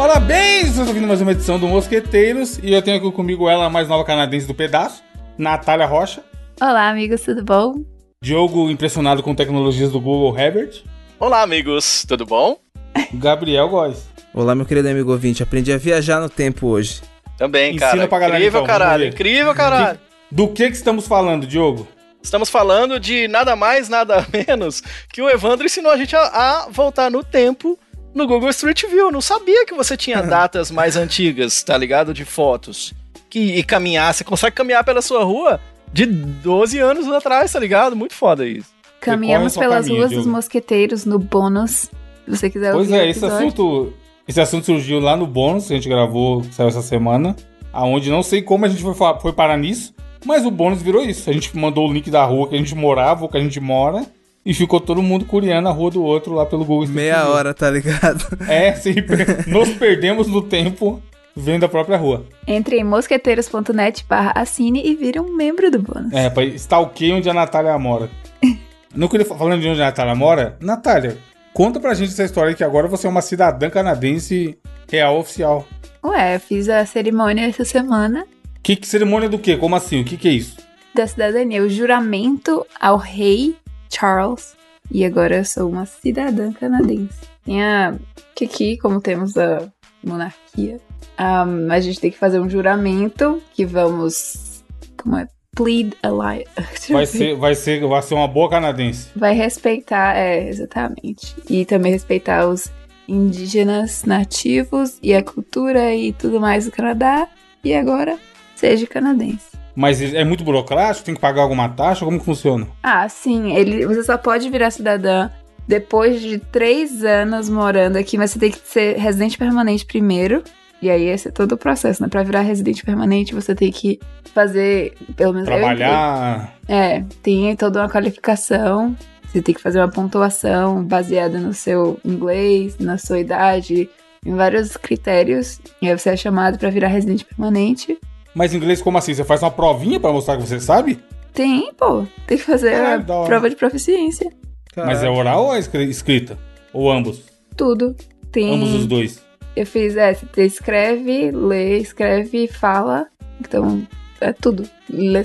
Parabéns! Vocês estão ouvindo mais uma edição do Mosqueteiros e eu tenho aqui comigo ela, a mais nova canadense do pedaço, Natália Rocha. Olá, amigos, tudo bom? Diogo, impressionado com tecnologias do Google Herbert. Olá, amigos, tudo bom? Gabriel Góes. Olá, meu querido amigo ouvinte. Aprendi a viajar no tempo hoje. Também, Ensina cara. pra galera, incrível, então, caralho. Incrível, caralho. Do que que estamos falando, Diogo? Estamos falando de nada mais, nada menos que o Evandro ensinou a gente a, a voltar no tempo no Google Street View. Eu não sabia que você tinha datas mais antigas, tá ligado? De fotos. Que, e caminhar, você consegue caminhar pela sua rua de 12 anos atrás, tá ligado? Muito foda isso. Caminhamos pelas caminho, ruas dos mosqueteiros no bônus. Se você quiser Pois ouvir o é, esse assunto, esse assunto surgiu lá no bônus que a gente gravou, que saiu essa semana, aonde não sei como a gente foi, foi parar nisso, mas o bônus virou isso. A gente mandou o link da rua que a gente morava, ou que a gente mora, e ficou todo mundo curiando a rua do outro lá pelo Google. Street Meia View. hora, tá ligado? É, sim, nos perdemos no tempo vendo a própria rua. Entre em mosqueteiros.net barra assine e vire um membro do bônus. É, pra stalkear onde a Natália mora. Não queria fa- falando de onde a Natália mora. Natália, conta pra gente essa história que agora você é uma cidadã canadense real oficial. Ué, eu fiz a cerimônia essa semana Que, que cerimônia do quê? Como assim? O que, que é isso? da cidadania, o juramento ao rei Charles. E agora eu sou uma cidadã canadense. Tem a. Que aqui, como temos a monarquia, ahm, a gente tem que fazer um juramento que vamos. Como é? Plead alliance. Vai ser, vai ser, vai ser uma boa canadense. Vai respeitar, é, exatamente. E também respeitar os indígenas nativos e a cultura e tudo mais do Canadá. E agora, seja canadense. Mas é muito burocrático? Tem que pagar alguma taxa? Como que funciona? Ah, sim, ele, você só pode virar cidadã depois de três anos morando aqui, mas você tem que ser residente permanente primeiro. E aí esse é todo o processo, né? Pra virar residente permanente, você tem que fazer, pelo menos. Trabalhar. É, tem toda uma qualificação. Você tem que fazer uma pontuação baseada no seu inglês, na sua idade, em vários critérios. E aí você é chamado pra virar residente permanente. Mas inglês como assim? Você faz uma provinha pra mostrar que você sabe? Tem, pô, tem que fazer Ah, a prova de proficiência. Mas é oral ou é escri- escrita? Ou ambos? Tudo. Tem. Ambos os dois. Eu fiz, é, você escreve, lê, escreve, fala. Então, é tudo. Lê-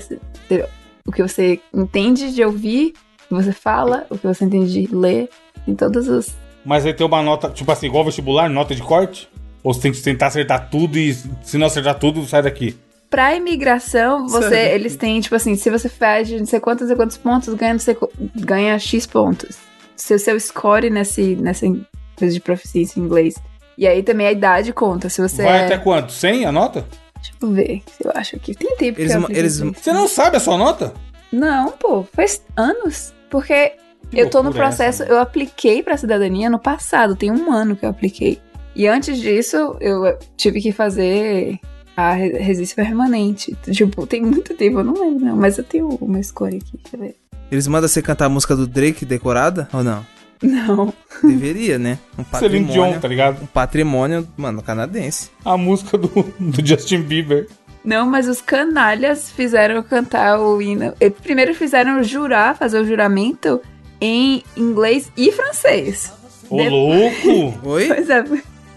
O que você entende de ouvir, o que você fala, o que você entende de ler, em todos os. Mas aí tem uma nota, tipo assim, igual vestibular, nota de corte? Ou você tem que tentar acertar tudo e se não acertar tudo, sai daqui? Pra imigração, você, Sério? eles têm, tipo assim, se você faz não sei quantos e quantos pontos, ganha, não sei ganha X pontos. Se o seu score nesse, nessa coisa de proficiência em inglês. E aí também a idade conta. Se você. Vai é- até quanto? 100 a nota? Deixa eu ver se eu acho aqui. Tem tempo Eles que eu eles-. Você não sabe a sua nota? Não, pô, faz anos. Porque Que eu tô no é processo, essa, eu apliquei pra cidadania no passado, tem um ano que eu apliquei. E antes disso, eu tive que fazer a re- resistência permanente. Tipo, tem muito tempo, eu não lembro não, mas eu tenho uma score aqui, deixa eu ver. Eles mandam você cantar a música do Drake decorada ou não? Não. Deveria, né? Um Celine Dion, patrimônio. tá ligado? Um patrimônio, mano, canadense. A música do, do Justin Bieber. Não, mas os canalhas fizeram cantar o hino. eh, Primeiro fizeram jurar, fazer o juramento em inglês e francês. Ô, De- louco! Oi? Pois é.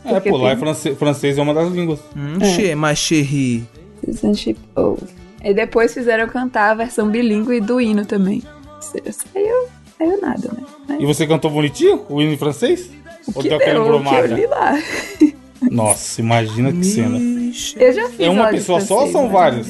É, pô, lá é tem- francês, francês é uma das línguas. Hum, che, mas chéri. O. E depois fizeram eu cantar a versão bilíngue do hino também. Ou saiu, saiu nada, né? Mas E você cantou bonitinho? O hino em francês? Ou que deu aquele deu, o que eu embromada? li lá. Nossa, imagina que cena. Eu já fiz É uma pessoa só ou francês, são né? várias?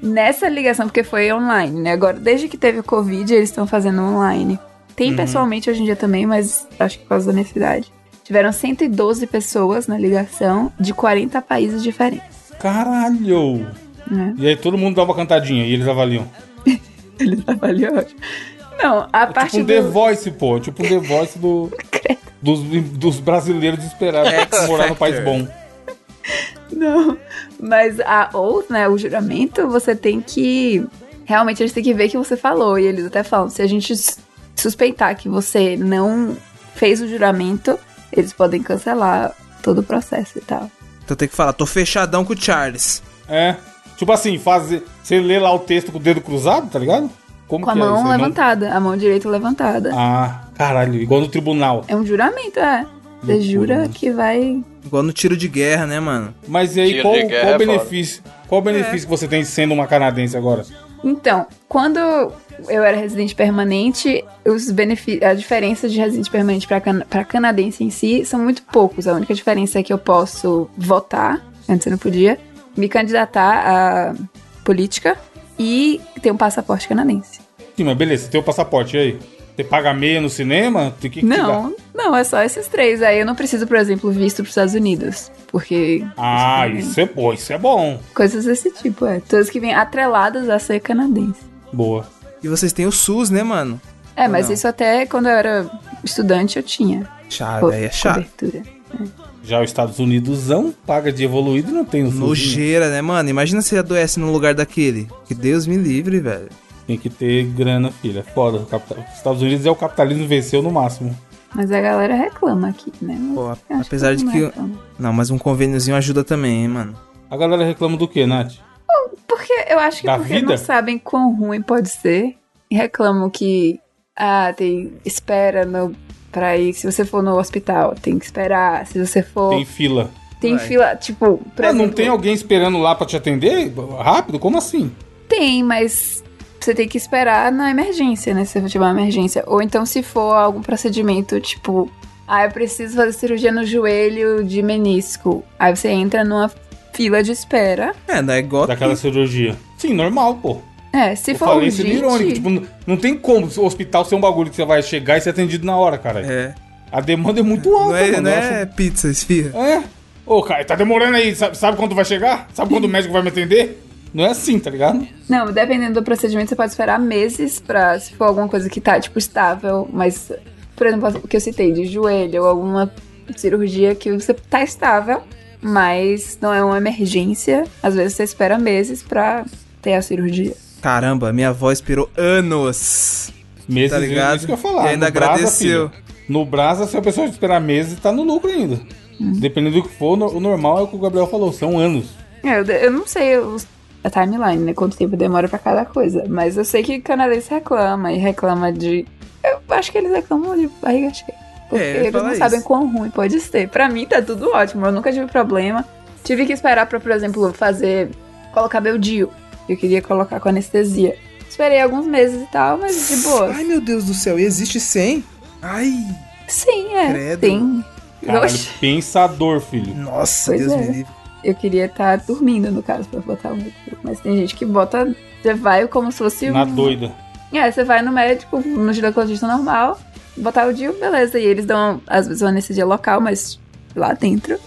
Nessa ligação, porque foi online, né? Agora, desde que teve o Covid, eles estão fazendo online. Uhum. Tem pessoalmente hoje em dia também, mas acho que por causa da necessidade. Tiveram 112 pessoas na ligação de 40 países diferentes. Caralho! Né? E aí todo mundo uma cantadinha e eles avaliam. Eles avaliam. Não, a É parte tipo um do... The Voice, pô. Tipo um The Voice do, dos, dos brasileiros desesperados pra morar no país bom. Não, mas a oath, né, o juramento, você tem que... Realmente, eles têm que ver o que você falou. E eles até falam, se a gente suspeitar que você não fez o juramento, eles podem cancelar todo o processo e tal. Então tem que falar, tô fechadão com o Charles. É. Tipo assim, fazer. Você lê lá o texto com o dedo cruzado, tá ligado? Como Com a que é mão isso aí? Não- levantada, a mão direita levantada. Ah, caralho, igual no tribunal. É um juramento, é. Você Loucura, jura mano. que vai. Igual no tiro de guerra, né, mano? Mas e aí, Tiro qual, guerra qual o é foda. benefício? Qual o benefício que você tem sendo uma canadense agora? Então, quando eu era residente permanente, os benefi- a diferença de residente permanente para can pra canadense em si são muito poucos. A única diferença é que eu posso votar, antes eu não podia, me candidatar à política e ter um passaporte canadense. Sim, mas beleza, você tem o passaporte e aí? Você paga meia no cinema? Que? Não, não, é só esses três. Aí eu não preciso, por exemplo, visto para os Estados Unidos, porque Ah, isso é bom, isso é bom. coisas desse tipo, é. Todas que vêm atreladas a ser canadense. Boa. E vocês têm o SUS, né, mano? É, mas Não. isso até quando eu era estudante eu tinha. Aí é chato. Cobertura. Já os Estados Unidosão paga de evoluído e não tem o SUS. Nojeira, né, mano? Imagina se adoece no lugar daquele. Que Deus me livre, velho. Tem que ter grana, filha. É Foda. capital- Os Estados Unidos é o capitalismo venceu no máximo. Mas a galera reclama aqui, né? Pô, apesar de todo que- reclama. Não, mas um convêniozinho ajuda também, hein, mano. A galera reclama do quê, Nath? Porque eu acho que Da porque vida? não sabem quão ruim pode ser. E reclamam que. Ah, tem. Espera no, pra ir. Se você for no hospital, tem que esperar. Se você for. Tem Tem, fila. Vai. fila. Tipo, por Ah, não exemplo, tem alguém esperando lá pra te atender? Rápido? Como assim? Tem, mas você tem que esperar na emergência, né? Se tiver uma emergência. Ou então, se for algum procedimento, tipo, ah, eu preciso fazer cirurgia no joelho de menisco. Aí você entra numa fila de espera. É, não é igual. Daquela cirurgia. Sim, normal, pô. É, se Eu for falei isso urgente... irônico. Tipo, não, não tem como o hospital ser um bagulho que você vai chegar e ser atendido na hora, cara. É. A demanda é muito alta, Não é, mano. não é pizza, esfirra. acho- É. Ô, cara, tá demorando aí. Sabe, sabe quando vai chegar? Sabe quando o médico vai me atender? Não é assim, tá ligado? Não, dependendo do procedimento, você pode esperar meses pra, se for alguma coisa que tá, tipo, estável, mas, por exemplo, o que eu citei, de joelho ou alguma cirurgia que você tá estável, mas não é uma emergência. Às vezes você espera meses pra ter a cirurgia. Caramba, minha avó esperou anos. Meses, Tá ligado? isso que eu falar. E ainda No Brasa, agradeceu. filho, no Brasa, se a pessoa esperar meses, tá no lucro ainda. Hum. Dependendo do que for, o normal é o que o Gabriel falou, são anos. É, eu, eu não sei os- a timeline, né? Quanto tempo demora pra cada coisa. Mas eu sei que canadense reclama e reclama de. Eu acho que eles reclamam de barriga cheia. Porque É, eles não falar sabem isso. quão ruim pode ser. Pra mim tá tudo ótimo. Eu nunca tive problema. Tive que esperar pra, por exemplo, fazer. colocar meu DIU. Eu queria colocar com anestesia. Esperei alguns meses e tal, mas de boa. Ai, meu Deus do céu, e existe 100? Ai, Sim, é. Credo. Sim. Caralho, pensador, filho. nossa, Pois Deus é. me livre. eu queria estar dormindo, no caso, pra botar o meu DIU. Mas tem gente que bota. Você vai como se fosse Na um- doida. É, você vai no médico, no ginecologista normal, botar o DIU, beleza. E eles dão, às vezes, uma anestesia local, mas lá dentro,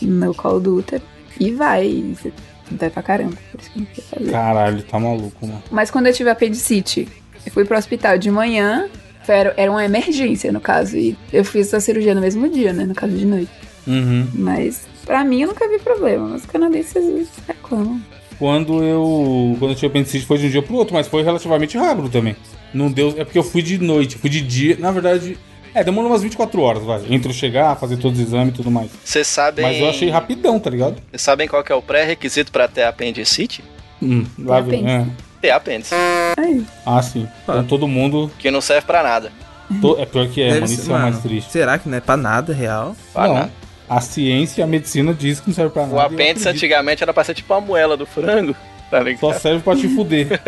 no colo do útero. E vai. E você dói pra caramba. Por isso que eu não fazer. Caralho, tá maluco, mano. Mas quando eu tive apendicite, eu fui pro hospital de manhã. Era, era uma emergência, no caso. E eu fiz a cirurgia no mesmo dia, né? No caso de noite. Uhum. Mas, pra mim, eu nunca vi problema. Mas os canadenses reclamam. Quando eu. Quando eu tive apendicite foi de um dia pro outro, mas foi relativamente rápido também. Não deu. É porque eu fui de noite, fui de dia. Na verdade. É, demorou umas 24 horas, vai. Entre eu chegar, fazer todos os exames e tudo mais. Vocês sabem. Mas eu achei rapidão, tá ligado? Vocês sabem qual que é o pré-requisito pra ter apendicite? Hum, lá vem. É. apêndice. Ter apêndice. Aí, Ah, sim. Então todo mundo. Que não serve pra nada. to- É pior que é, Deve mano. ser- Isso é o mais triste. Será que não é pra nada real? Pra não. nada. A ciência e a medicina diz que não serve pra nada. O apêndice antigamente era pra ser tipo a moela do frango. Tá ligado? Só serve pra te fuder.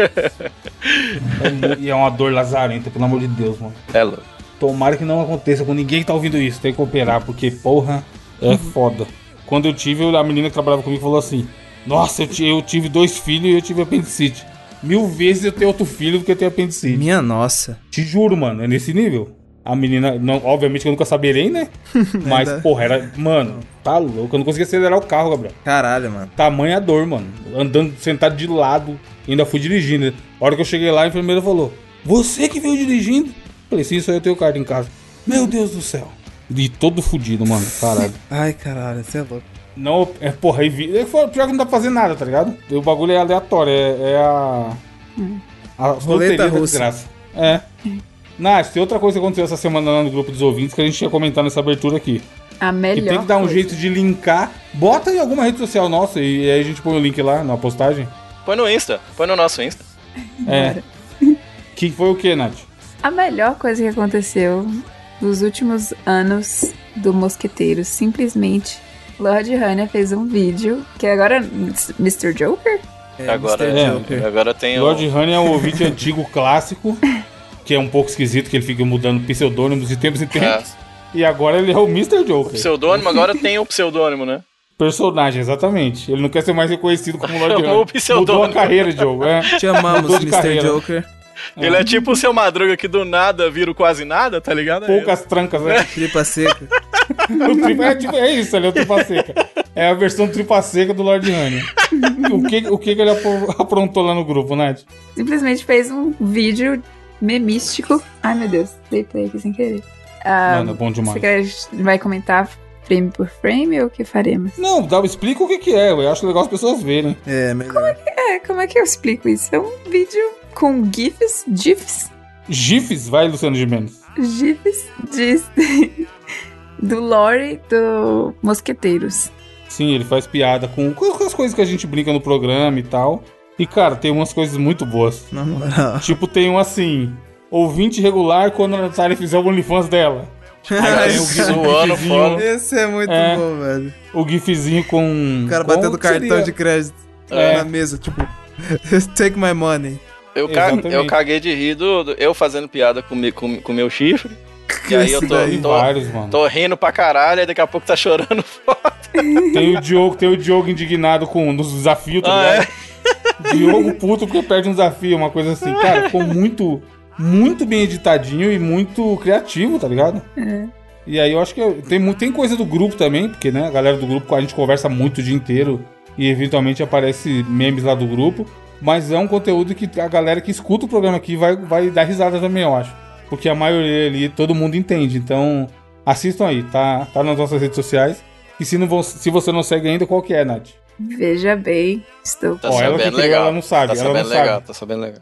E é uma dor lazarenta, pelo amor de Deus, mano. É louco. Tomara que não aconteça com ninguém que tá ouvindo isso. Tem que operar, porque, porra, é foda. Quando eu tive, a menina que trabalhava comigo falou assim: Nossa, eu, eu tive dois filhos e eu tive apendicite. Mil vezes eu tenho outro filho do que eu tenho apendicite. Minha nossa. Te juro, mano, é nesse nível. A menina, não, obviamente que eu nunca saberei, né? Mas, porra, era. Mano, tá louco. Eu não conseguia acelerar o carro, Gabriel. Caralho, mano. Tamanha dor, mano. Andando sentado de lado, ainda fui dirigindo. A hora que eu cheguei lá, a enfermeira falou: Você que veio dirigindo? Falei, sim, só eu tenho carta em casa. Meu Deus do céu. E todo fudido, mano. Caralho. Ai, caralho, você é louco. Não, é porra, aí vi. É, pior que não dá pra fazer nada, tá ligado? O bagulho é aleatório, é, é a. A loteria da russa. É. Nath, tem outra coisa que aconteceu essa semana lá no grupo dos ouvintes que a gente ia comentar nessa abertura aqui. a E melhor. tem que dar um coisa. jeito de linkar. Bota em alguma rede social nossa e aí a gente põe o link lá na postagem. Põe no Insta. Põe no nosso Insta. É. Que foi o que, Nath? A melhor coisa que aconteceu nos últimos anos do Mosqueteiro. Simplesmente, Lord Hanna fez um vídeo que agora Mr. Joker? É, agora, Mr. é, Joker. agora tem o. Lord Honey é um ouvinte antigo clássico, que é um pouco esquisito, que ele fica mudando pseudônimos de tempos em tempos. E agora ele é o Mr. Joker. Pseudônimo, agora tem o pseudônimo, né? Personagem, exatamente. Ele não quer ser mais reconhecido como Lord o pseudônimo. Mudou a carreira de jogo, é. Te amamos, Mudou Mr. carreira. Joker. Ele é tipo o seu madruga que do nada vira o quase nada, tá ligado? É Poucas trancas, né? Tripa seca. O tripa, é, tipo, é isso, ele é o tripa seca. É a versão tripa seca do Lord Honey. O que, o que, ele apro- aprontou lá no grupo, Nath? Simplesmente fez um vídeo memístico. Ai meu Deus, dei play aqui sem querer. Ah, Mano, é bom demais. você quer, vai comentar frame por frame ou o que faremos? Não, dá, explica o que, que é. Eu acho legal as pessoas verem. É, melhor. É, como é que eu explico isso? É um vídeo com GIFs, GIFs, GIFs, vai, Luciano Gimenez. GIFs de, do lore do Mosqueteiros. Sim, ele faz piada com, com as coisas que a gente brinca no programa e tal. E, cara, tem umas coisas muito boas. Na moral. Tipo, tem um assim: ouvinte regular quando a Natália fizer o OnlyFans dela. Aí tem o, Zoando gifzinho, fora. Esse é muito É. bom, velho. o gifzinho com. O cara com- batendo que cartão seria- de crédito É. na mesa, tipo, take my money. Eu, Exatamente. eu caguei de rir do, do- eu fazendo piada com o com, com meu chifre. E aí eu tô, tô, vários, mano. tô rindo pra caralho, aí daqui a pouco tá chorando fora. Tem o Diogo, tem o Diogo indignado com nos desafios, tá Ah, ligado? Diogo puto porque perde um desafio, uma coisa assim. Cara, ficou muito, muito bem editadinho e muito criativo, tá ligado? É. E aí eu acho que tem, tem coisa do grupo também, porque né, a galera do grupo a gente conversa muito o dia inteiro e eventualmente aparece memes lá do grupo. Mas é um conteúdo que a galera que escuta o programa aqui vai, vai dar risada também, eu acho. Porque a maioria ali, todo mundo entende. Então, assistam aí, tá, tá nas nossas redes sociais. E se, não se você não segue ainda, qual que é, Nath? Veja bem, estou. Tá Ó, ela que legal. ela não sabe, Tá ela não sabendo sabe. legal, tá sabendo legal.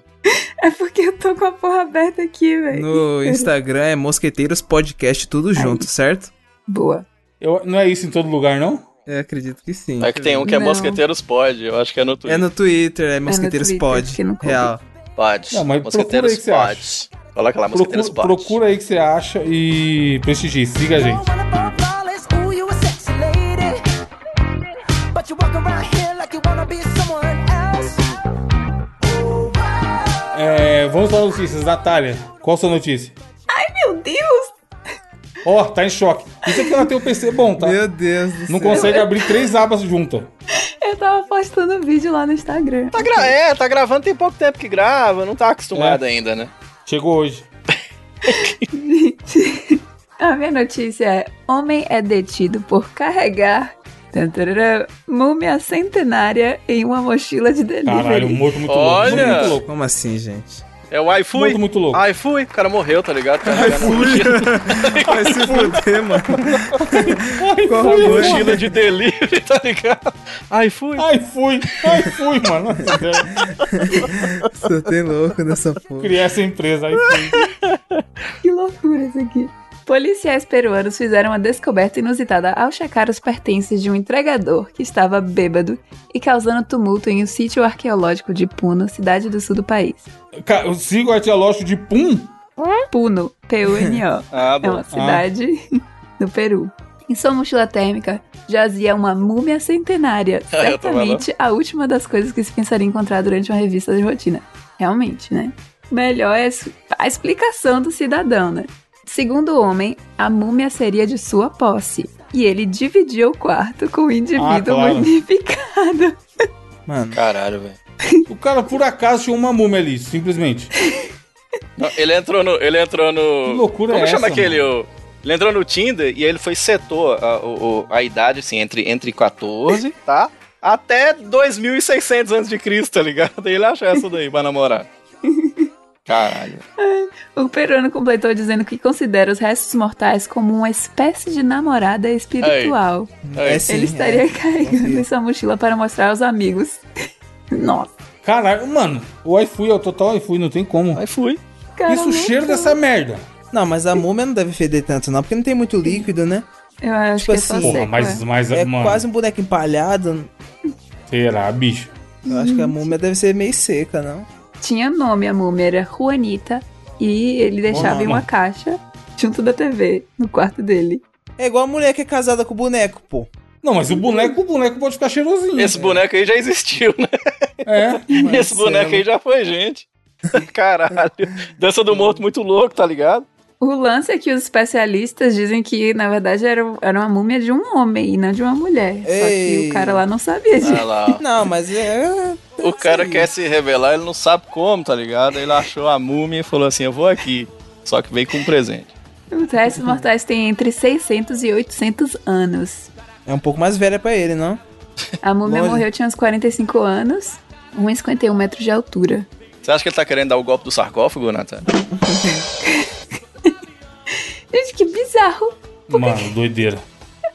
É porque eu tô com a porra aberta aqui, velho. No Instagram é Mosqueteiros Podcast, tudo junto, certo? Boa. Eu, não é isso em todo lugar, não? Eu acredito que sim. É que tem um que é Não. Mosqueteiros Pod, eu acho que é no É Twitter. no Twitter, é Mosqueteiros Twitter, Pod. não. Real. Pod. Não, mas procura aí que você Pod. Coloca lá, Mosqueteiros Procura, Pod. procura aí que você acha e prestigie. Siga a gente. É, vamos para as notícias. Natália, qual a sua notícia? Ai, meu Deus! Ó, tá em choque. Isso é que ela tem o PC bom, tá? Meu Deus do Não céu. consegue abrir três abas juntas. Eu tava postando vídeo lá no Instagram. Tá gra- é, tá gravando tem pouco tempo que grava, não tá acostumado ainda, né? Chegou hoje. A minha notícia é: Homem é detido por carregar tantarara, múmia centenária em uma mochila de delivery. Caralho, um morto muito Olha! louco. Morto muito louco. Como assim, gente? É o iFui. Morto muito louco. iFui, o cara morreu, tá ligado? Tá ligado? Vai se fuder, mano. Fui, foi? Mochila de delivery, tá ligado? iFui. Ai, fui. Ai, fui, mano. Você tem louco nessa porra. Criar essa empresa. Ai, fui. Que loucura isso aqui. Policiais peruanos fizeram uma descoberta inusitada ao checar os pertences de um entregador que estava bêbado e causando tumulto em um sítio arqueológico de Puno, cidade do sul do país. Ca- o arqueológico de Pum. Puno, P-U-N-O. Ah, É uma cidade no Peru. Em sua mochila térmica jazia uma múmia centenária, Ah, certamente a última das coisas que se pensaria encontrar durante uma revista de rotina. Realmente, né? Melhor é a explicação do cidadão, né? Segundo o homem, a múmia seria de sua posse. E ele dividia o quarto com o indivíduo Ah, claro. mumificado. Mano, Caralho, velho. O cara, por acaso, tinha uma múmia ali, simplesmente. Não, Ele entrou no. Ele entrou no. Que loucura Como é chama essa, aquele? O, ele entrou no Tinder e ele foi setou a, o- a idade, assim, entre, entre 14, tá? Até 2600 antes de Cristo, tá ligado? Ele achou essa daí pra namorar. Caralho. O peruano completou dizendo que considera os restos mortais como uma espécie de namorada espiritual. Aí, é sim. Ele estaria é. carregando em sua mochila para mostrar aos amigos. Nossa, Caralho, mano, o iFui é o total iFui, não tem como. Aí fui. cara. Isso o cheiro dessa merda. Não, mas a múmia não deve feder tanto, não, porque não tem muito líquido, né? Eu acho Tipo que é só assim, seco. Porra, mas, mas É mano, quase um boneco empalhado. será, bicho? Eu acho que a múmia deve ser meio seca, não? Tinha nome, a múmia era Juanita. E ele deixava em uma caixa junto da TV, no quarto dele. É igual a mulher que é casada com o boneco, pô. Não, mas o boneco, o boneco pode ficar cheirosinho. Esse boneco aí já existiu, né? É. Esse boneco aí já foi gente. Caralho. Dança do morto muito louco, tá ligado? O lance é que os especialistas dizem que, na verdade, era, era uma múmia de um homem e não de uma mulher. Só que Ei. o cara lá não sabia disso. Lá. Não, mas é. O cara quer se revelar, ele não sabe como, tá ligado? Ele achou a múmia e falou assim: Eu vou aqui. Só que veio com um presente. Os restos mortais têm entre 600 e 800 anos. É um pouco mais velha pra ele, não? A múmia Olha. morreu tinha uns 45 anos, 1,51 metros de altura. Você acha que ele tá querendo dar o golpe do sarcófago, Nathan? Gente, que bizarro. Mano, doideira.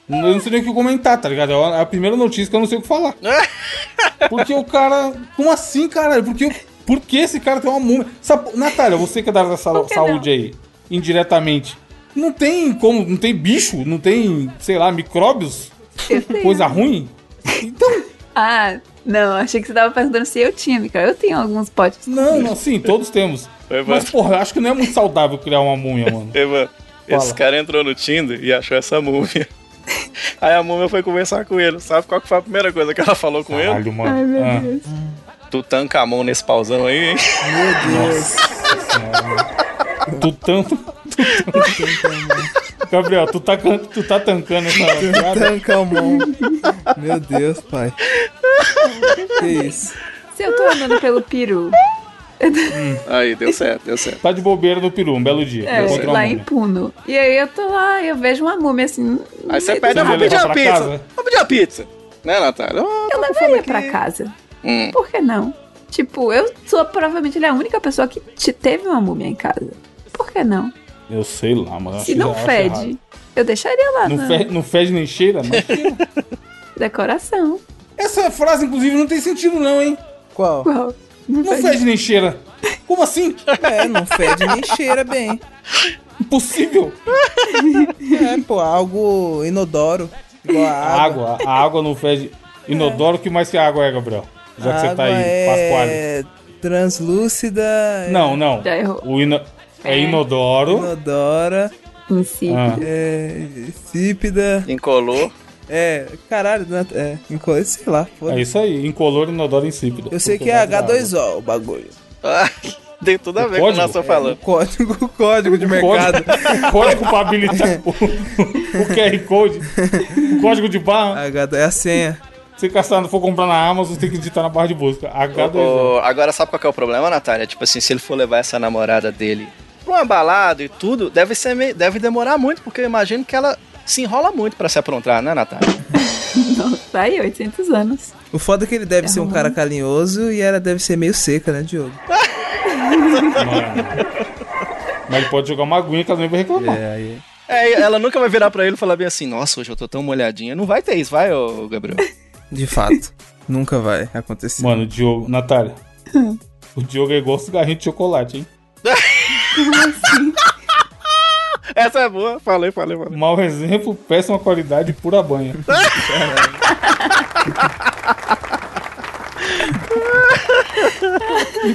Eu não sei nem o que comentar, tá ligado? É a primeira notícia que eu não sei o que falar. Porque o cara. Como assim, caralho? Porque, por que esse cara tem uma múmia? Sabe, Natália, você que é da área da Por saúde aí, indiretamente. Não tem como, não tem bicho, não tem, sei lá, micróbios, Eu tenho. coisa ruim. Então, Ah, não, achei que você tava perguntando se eu tinha, Mika. Eu tenho alguns potes. não, não, sim, todos temos. Mas, porra, eu acho que não é muito saudável criar uma múmia, mano. Mano, esse cara entrou no Tinder e achou essa múmia. Aí a múmia foi conversar com ele. Sabe qual que foi a primeira coisa que ela falou com ele? Caralho, mano. Ai, meu Ah, Deus. Tutankamon nesse pauzão aí, hein? Meu Deus. tu tanto. Gabriel, tu tá, tu tá tancando essa piada? Tancamon. Meu Deus, pai. Que isso? Se eu tô andando pelo peru, Aí, deu certo, deu certo. Tá de bobeira no peru, um belo dia. é, uma lá em. Puno. E aí eu tô lá, eu vejo uma múmia assim. Aí você pede, vai nada. pedir levar a pra pizza. casa? Vou pedir a pizza. Né, Natália? Ah, Eu levaria pra casa. Hum. Por que não? Tipo, eu sou provavelmente a única pessoa que te- teve uma múmia em casa. Por que não? Eu sei lá, mano. Se não fede, eu deixaria lá Não, na fe- não fede nem cheira? Não cheira. decoração. Essa frase, inclusive, não tem sentido, não, hein? Qual? Uau. Não Não fede. fede nem cheira. Como assim? É, não fede nem cheira bem. Impossível. É, pô, algo inodoro. Igual a água. água, a água não fede. Inodoro, o que mais que a água é, Gabriel? Já que A você tá aí, Pasquale. é translúcida. é Não, não. Já errou. O ino... é É. inodoro. Inodora. Insípido. Ah. É. Insípida. Incolor. É. Caralho, né? é. inco- Sei lá, É foda isso aí, incolor, inodoro, insípido. Eu sei que é vai da água. H2O o bagulho. Ah, tem tudo a O ver com o que nós estamos falando. Código, código de mercado. Código, código pra habilitar o, o QR Code. O código de barra. H2 é a senha. Se você for comprar na Amazon, você tem que digitar na barra de busca. H2O. Ô, ô, agora, sabe qual que é o problema, Natália? Tipo assim, se ele for levar essa namorada dele pra uma balada e tudo, deve, ser meio- deve demorar muito, porque eu imagino que ela se enrola muito pra se aprontar, né, Natália? Nossa, tá aí, 800 anos. O foda é que ele deve ser um cara carinhoso e ela deve ser meio seca, né, Diogo? Mas ele pode jogar uma aguinha que ela nem vai reclamar. É, aí. É, ela nunca vai virar pra ele e falar bem assim, nossa, hoje eu tô tão molhadinha. Não vai ter isso, vai, ô Gabriel? De fato. Nunca vai acontecer. Mano, o Diogo. Natália. O Diogo é igual cigarrinho de chocolate, hein? Essa é boa, falei, falei, falei. Mau exemplo, péssima qualidade, pura banha.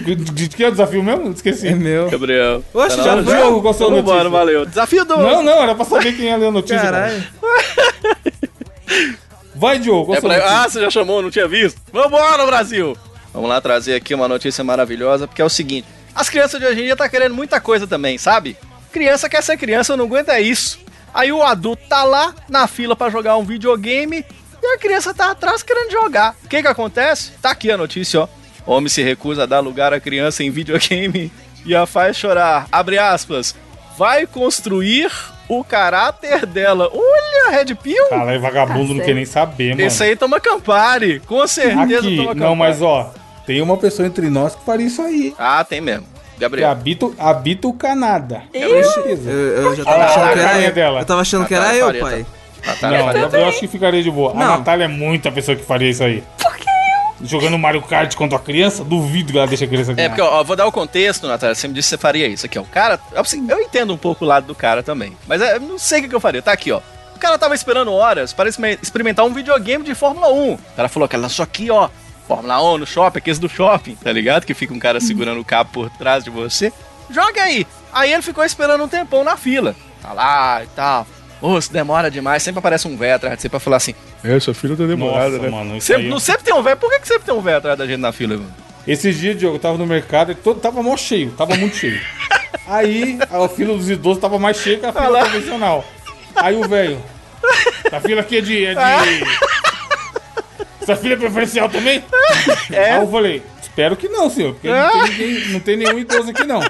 de, de que é o desafio mesmo? Esqueci. É meu. Gabriel. Oxe, tá já foi? Diogo, qual a sua Vamos embora, notícia? valeu. Desafio do... Não, não, era pra saber quem ia ler a notícia. Caralho. cara. Vai, Diogo, qual É a sua pra... notícia? Ah, você já chamou, não tinha visto? Vambora, Brasil! Vamos lá trazer aqui uma notícia maravilhosa, porque é o seguinte: as crianças de hoje em dia tá querendo muita coisa também, sabe? Criança quer ser criança, não aguenta isso. Aí o adulto tá lá na fila pra jogar um videogame e a criança tá atrás querendo jogar. O que que acontece? Tá aqui a notícia, ó. Homem se recusa a dar lugar à criança em videogame e a faz chorar. Abre aspas. Vai construir o caráter dela. Olha, Red Pill. Caralho, vagabundo Tá não quer nem saber, mano. Esse aí toma Campari, com certeza Aqui, toma Campari. não, mas ó, tem uma pessoa entre nós que faria isso aí. Ah, tem mesmo. Que Gabriel. habita, habita o Canadá. Eu, eu já tava Olha lá, achando que era eu. dela. Eu tava achando que era Natália eu, pai. Natália Não, eu, eu acho que ficaria de boa. Não. A Natália é muita pessoa que faria isso aí. Por que eu? Jogando Mario Kart contra a criança, duvido que ela deixe a criança É, ganhar. porque, ó, eu vou dar o contexto, Natália. Você me disse que você faria isso aqui, ó. O cara. assim, eu entendo um pouco o lado do cara também. Mas é, eu não sei o que, que eu faria. Tá aqui, ó. O cara tava esperando horas para exper- experimentar um videogame de Fórmula 1. O cara falou que lançou aqui, ó. Fórmula 1 no shopping, aqueles do shopping, tá ligado? Que fica um cara segurando o cabo por trás de você. Joga aí. Aí ele ficou esperando um tempão na fila. Tá lá e tal. Ô, se demora demais, sempre aparece um velho atrás de você pra falar assim, é, sua filha tá demorada, Nossa, né? mano, isso Sempre, aí- não sempre tem um velho, por que, que sempre tem um velho atrás da gente na fila, mano? Esses dias, Diogo, eu tava no mercado e todo, tava mó cheio, tava muito cheio. Aí a fila dos idosos tava mais cheia que a fila lá. convencional. Aí o velho. A fila aqui é de. É de... Essa fila é preferencial também? É. Aí eu falei, espero que não, senhor, porque não, tem ninguém- não tem nenhum idoso aqui, não.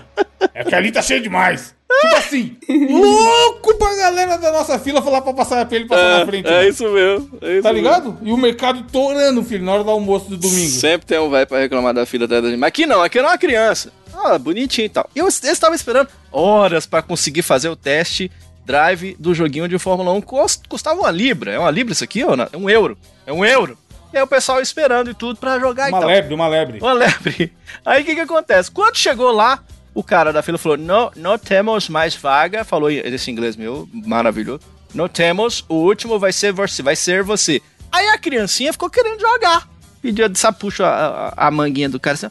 É que ali tá cheio demais. Tipo assim, louco pra galera da nossa fila falar pra passar pra ele passar na frente. é mano. isso mesmo. É isso Tá mesmo. ligado? E o mercado torando, filho, na hora do almoço do domingo. Sempre tem um velho pra reclamar da fila atrás da gente. Mas aqui não, aqui não é uma criança. Ah, bonitinho e tal. E eu, eles estavam esperando horas pra conseguir fazer o teste drive do joguinho de Fórmula 1. Cost- Custava uma libra. É uma libra isso aqui? Ou não? É um euro. É um euro. E aí o pessoal esperando e tudo pra jogar Uma e tal. lebre, uma lebre. Uma lebre. Aí o que que acontece? Quando chegou lá, o cara da fila falou: não, não temos mais vaga. Falou esse inglês meu, maravilhoso. Não temos, o último vai ser você, vai ser você. Aí a criancinha ficou querendo jogar. Pediu, sabe, puxa a, a- a manguinha do cara assim.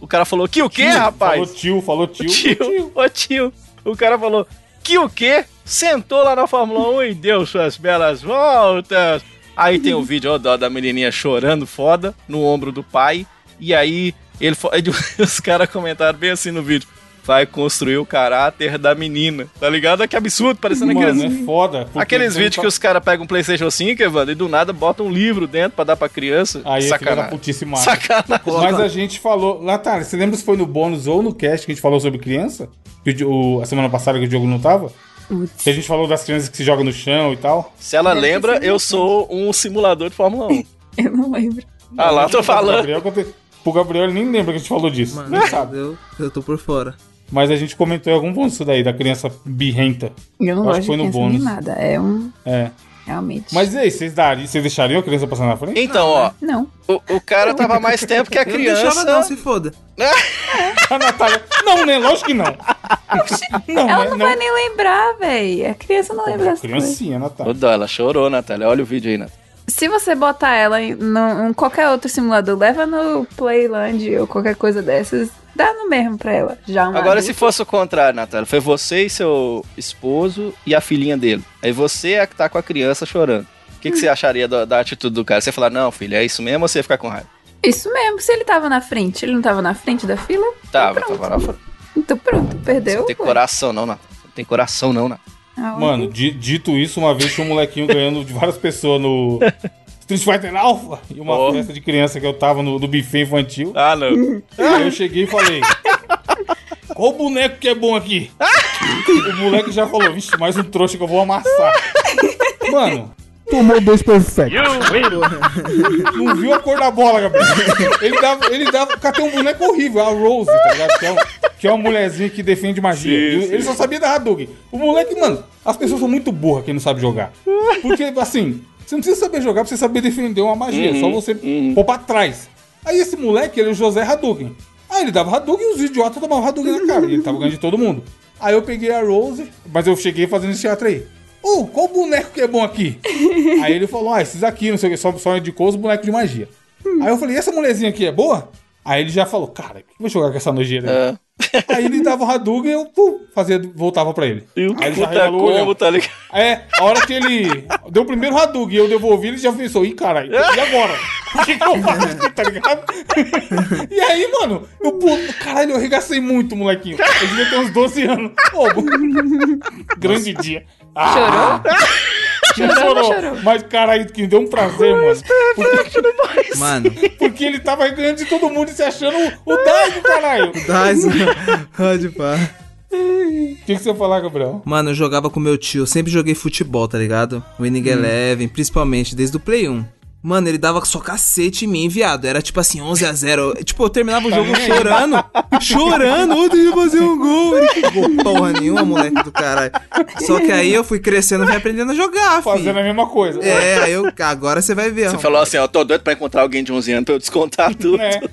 O cara falou: que o quê, Tio, rapaz? Falou tio, falou tio. tio, ô tio. O cara falou, que o quê? Sentou lá na Fórmula 1 e deu suas belas voltas. Aí tem o vídeo ó, da, da menininha chorando foda no ombro do pai. E aí ele, os caras comentaram bem assim no vídeo. Vai construir o caráter da menina. Tá ligado? Que absurdo, parecendo Mano, aqueles, é foda. aqueles ele vídeos tá- que os caras pegam um Playstation 5, Evandro, e do nada botam um livro dentro pra dar pra criança. Aí Sacanagem. putice mata. Sacanagem. Mas a gente falou. Natália, você lembra se foi no bônus ou no cast que a gente falou sobre criança? O- a semana passada que o Diogo não tava? Putz. Que a gente falou das crianças que se jogam no chão e tal. Se ela ter lembra, eu sou um simulador de Fórmula 1. Eu não lembro. Ah lá, tô Pro falando. Gabriel, eu Pro Gabriel ele nem lembra que a gente falou disso. Mano, nem sabe. eu, eu tô por fora. Mas a gente comentou em algum bônus isso daí, da criança birrenta. Eu não Eu acho gosto que foi de no bônus. animada. É um. É. Realmente. né? Mas e aí, vocês dariam, vocês deixariam a criança passar na frente? Então, ó, Não. o, o cara tava mais tempo que a Eu não deixava criança. não, se foda. A Natália. Não, né? Lógico que não. Não, Ela né? não, vai nem lembrar, véi. A criança não lembra coisas. Criancinha, Natália. Ô, ela chorou, Natália. Olha o vídeo aí, Natália. Se você botar ela em, em qualquer outro simulador, leva no Playland ou qualquer coisa dessas, dá no mesmo pra ela. Já Agora, se adulta, fosse o contrário, Natália, foi você e seu esposo e a filhinha dele. Aí você é que tá com a criança chorando. O que, que você acharia da, da atitude do cara? Você falar, não, filho, é isso mesmo ou você ia ficar com raiva? Isso mesmo, se ele tava na frente, ele não tava na frente da fila? Tava, Então tava lá fora. Então pronto, perdeu. Não tem ué. coração, não, Natália. Não tem coração, não, Natália. Ah, Mano, di- dito isso, uma vez tinha um molequinho ganhando de várias pessoas no Street Fighter Alpha e uma Oh. festa de criança que eu tava no, no buffet infantil. Ah, não. Aí eu cheguei e falei: Qual boneco que é bom aqui? o moleque já falou: Vixe, mais um trouxa que eu vou amassar. Mano. Tomou dois perfeitos. Não viu a cor da bola, Gabriel. Ele dava. Ele dava. Catei um boneco horrível, a Rose, tá ligado? Que é, um- que é uma mulherzinha que defende magia. Sim, sim. Ele só sabia da Hadouken. O moleque, mano, as pessoas são muito burras quem não sabe jogar. Porque, assim, você não precisa saber jogar pra você saber defender uma magia. Uhum, só você pôr pra trás. Aí esse moleque, ele é o José Hadouken. Aí ele dava Hadouken e os idiotas tomavam Hadouken na cara. E ele tava ganhando de todo mundo. Aí eu peguei a Rose, mas eu cheguei fazendo esse teatro aí. Ô, qual boneco que é bom aqui? aí ele falou, ah, esses aqui, não sei o que, só, só indicou os bonecos de magia. Aí eu falei, e essa mulherzinha aqui é boa? Aí ele já falou, cara, que eu vou jogar com essa nojeira aí? É. Aí ele dava o Hadouken e eu pum, fazia, voltava pra ele. E o Aí ele já regalou combo, tá ligado? É, a hora que ele deu o primeiro Hadouken e eu devolvi, ele já pensou, ih, caralho, e agora? O que, que eu faço aqui, tá ligado? E aí, mano, eu, pô, caralho, eu arregacei muito, molequinho. Eu devia ter uns 12 anos. Ô, grande dia. Ah, Chorou, chorou. não chorou? Mas, caralho, que me deu um prazer, mano. Porque, Mano, porque ele tava ganhando de todo mundo e se achando o, o Daigo, caralho. Daz, pode pá. O que, que você ia falar, Gabriel? Mano, eu jogava com meu tio, eu sempre joguei futebol, tá ligado? Winning Eleven, principalmente desde o Play 1. Mano, ele dava só cacete em mim, viado. Era tipo assim, 11 a 0 Tipo, eu terminava o jogo chorando. chorando, eu fazer um gol. Ele que gol porra nenhuma, moleque do caralho. Só que aí eu fui crescendo e fui aprendendo a jogar, Fazendo filho. a mesma coisa. É, aí eu. Agora você vai ver. Você ó. falou assim, ó, tô doido pra encontrar alguém de 11 anos pra eu descontar tudo. É.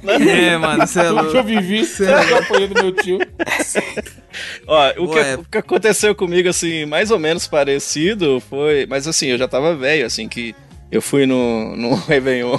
É, mano, você é que eu louco. vivi, Cê eu já apanhei do meu tio. Ó, o que, Boa época. o que aconteceu comigo, assim, mais ou menos parecido foi. Mas assim, eu já tava velho, assim, que eu fui no, no Réveillon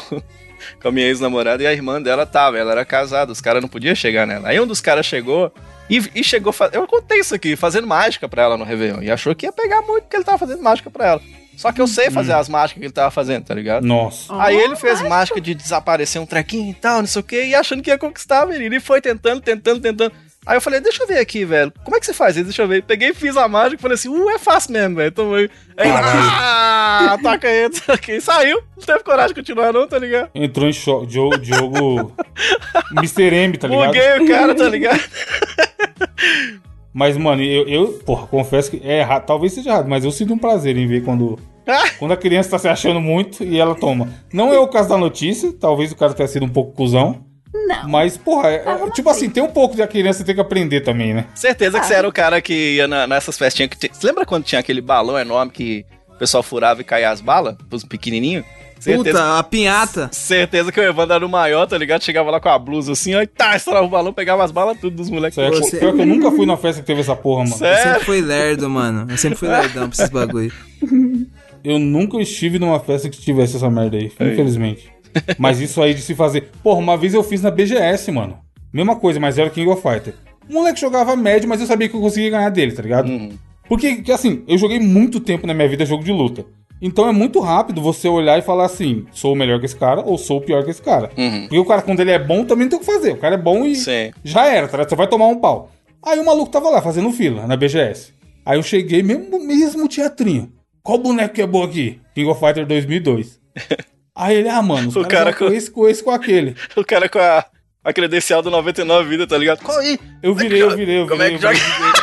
com a minha ex-namorada e a irmã dela tava, ela era casada, os caras não podiam chegar nela. Aí um dos caras chegou E, e chegou, eu contei isso aqui, fazendo mágica pra ela no Réveillon. E achou que ia pegar muito porque ele tava fazendo mágica pra ela. Só que eu sei fazer as mágicas que ele tava fazendo, tá ligado? Nossa. Aí ele fez mágica de desaparecer um trequinho e tal, não sei o que, e achando que ia conquistar a menina. E foi tentando, tentando, tentando. Aí eu falei, deixa eu ver aqui, velho. Como é que você faz isso? Deixa eu ver. Peguei, fiz a mágica e falei assim, uh, é fácil mesmo, velho. Então, aí, aí, ah, ataca ele, ele. Saiu. Não teve coragem de continuar, não, tá ligado? Entrou em choque. Diogo. Diogo Mr. M, tá ligado? Buguei o cara, tá ligado? Mas, mano, eu, eu, porra, confesso que é errado. Talvez seja errado, mas eu sinto um prazer em ver quando. Quando a criança tá se achando muito e ela toma. Não é o caso da notícia, talvez o cara tenha sido um pouco cuzão. Não. Mas, porra, é- é- tipo assim, tem um pouco da criança tem que aprender também, né? Certeza que você era o cara que ia na- nessas festinhas que tinha. Você lembra quando tinha aquele balão enorme que o pessoal furava e caía as balas? Os pequenininhos? Certeza, Puta, a pinhata. certeza que o Evandro era o maior, tá ligado? Chegava lá com a blusa assim, ó, e tá, estourava o balão, pegava as balas tudo dos moleques. Sério, Você- Pior que eu nunca fui na festa que teve essa porra, mano. Eu Sério? sempre fui lerdo, mano. Eu sempre fui lerdão pra esses bagulho. Eu nunca estive numa festa que tivesse essa merda aí, infelizmente. Mas isso aí de se fazer. Porra, uma vez eu fiz na BGS, mano. Mesma coisa, mas era o King of Fighter. O moleque jogava médio, mas eu sabia que eu conseguia ganhar dele, tá ligado? Uhum. Porque, que, assim, eu joguei muito tempo na minha vida jogo de luta. Então é muito rápido você olhar e falar assim: sou melhor que esse cara ou sou pior que esse cara. Uhum. Porque o cara, quando ele é bom, também não tem o que fazer. O cara é bom e Sim. já era, tá ligado? Você vai tomar um pau. Aí o maluco tava lá fazendo fila na BGS. Aí eu cheguei, mesmo, mesmo teatrinho. Qual boneco que é bom aqui? King of Fighter 2002. Aí ele, ah, mano, O cara com- com esse, com esse, com aquele. O cara com a, a credencial do 99 vida, tá ligado? Qual aí? Eu virei, eu virei, eu virei. Como é que eu virei,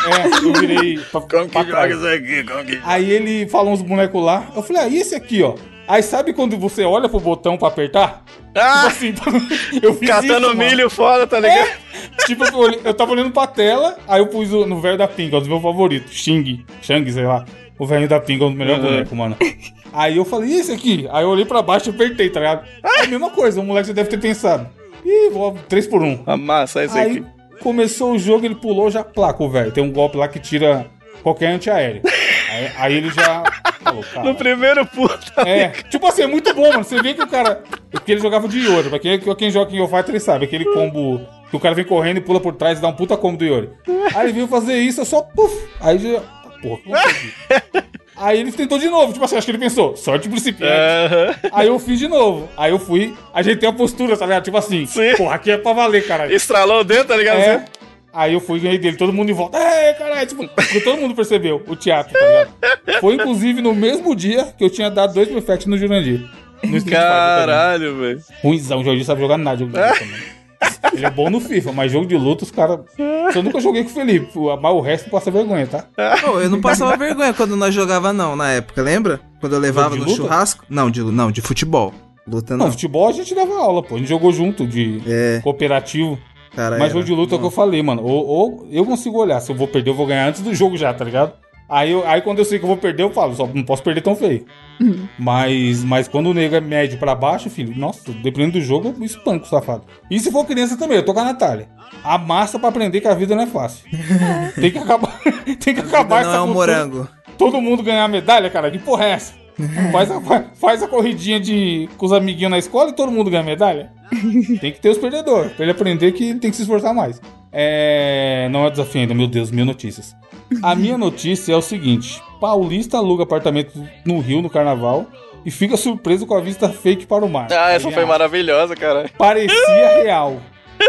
é, eu virei pra, Como que joga isso aqui? Como que... Aí ele falou uns bonecos lá. Eu falei, ah, e esse aqui, ó? Aí sabe quando você olha pro botão pra apertar? Ah, Tipo assim, eu fiz catando isso, milho fora, tá ligado? Tipo, eu, tava olhando pra tela, aí eu pus no velho da pinga, um dos meus favoritos, Xing, Shang, sei lá. O velho da pinga, um dos melhores Uhum. bonecos, mano. Aí eu falei, e esse aqui? Aí eu olhei pra baixo e apertei, tá ligado? É a mesma coisa, o moleque já deve ter pensado. Ih, vou 3 por 1 Amassa esse Aí aqui. começou o jogo, ele pulou, já placa o velho. Tem um golpe lá que tira qualquer antiaéreo. Aí, aí ele já falou. No primeiro pulo, tá É, tipo assim, é muito bom, mano. Você vê que o cara. Porque ele jogava de Yori. Pra quem, quem joga of Fighter, ele sabe. Aquele combo que o cara vem correndo e pula por trás e dá um puta combo do Yori. Aí ele veio fazer isso, eu só. Puf, aí já. Porra, que. Aí ele tentou de novo. Tipo assim, acho que ele pensou, sorte principiante. Aham. Aí eu fiz de novo. Aí eu fui, ajeitei a postura, tá ligado? Tipo assim, Sim. porra, aqui é pra valer, caralho. Estralou o dedo, tá ligado? É. Aí eu fui, ganhei dele, todo mundo em volta. É, caralho, tipo, porque todo mundo percebeu o teatro, tá ligado? Foi inclusive no mesmo dia que eu tinha dado dois perfects no Jurandir. No Street. Caralho, velho. Ruimzão, o Jorginho sabe jogar nada jogo. Ele é bom no FIFA, mas jogo de luta, os caras. Eu nunca joguei com o Felipe, mas o resto passa vergonha, tá? Pô, eu não passava vergonha quando nós jogava não, na época, lembra? Quando eu levava no luta? churrasco? Não, de, não, de futebol. Luta Não, não. futebol a gente dava aula, pô. A gente jogou junto de É, cooperativo. cara. Mas jogo de luta é o que eu falei, mano. Ou, ou eu consigo olhar, se eu vou perder, eu vou ganhar antes do jogo já, tá ligado? Aí, eu- aí quando eu sei que eu vou perder, eu falo, só não posso perder tão feio. Mas, mas quando o nego é médio pra baixo, filho, nossa, dependendo do jogo, eu espanco o safado. E se for criança também, eu tô com a Natália. A massa pra aprender que a vida não é fácil. tem que acabar, tem que acabar Não essa é um morango. Todo mundo ganhar medalha, cara, que porra é essa? Faz a, fa- faz a corridinha de, com os amiguinhos na escola e todo mundo ganha medalha. Tem que ter os perdedores, pra ele aprender que ele tem que se esforçar mais. É. Não é desafio ainda, meu Deus, mil notícias. A minha notícia é o seguinte: Paulista aluga apartamento no Rio no carnaval e fica surpreso com a vista fake para o mar. Ah, essa foi maravilhosa, cara. Parecia real.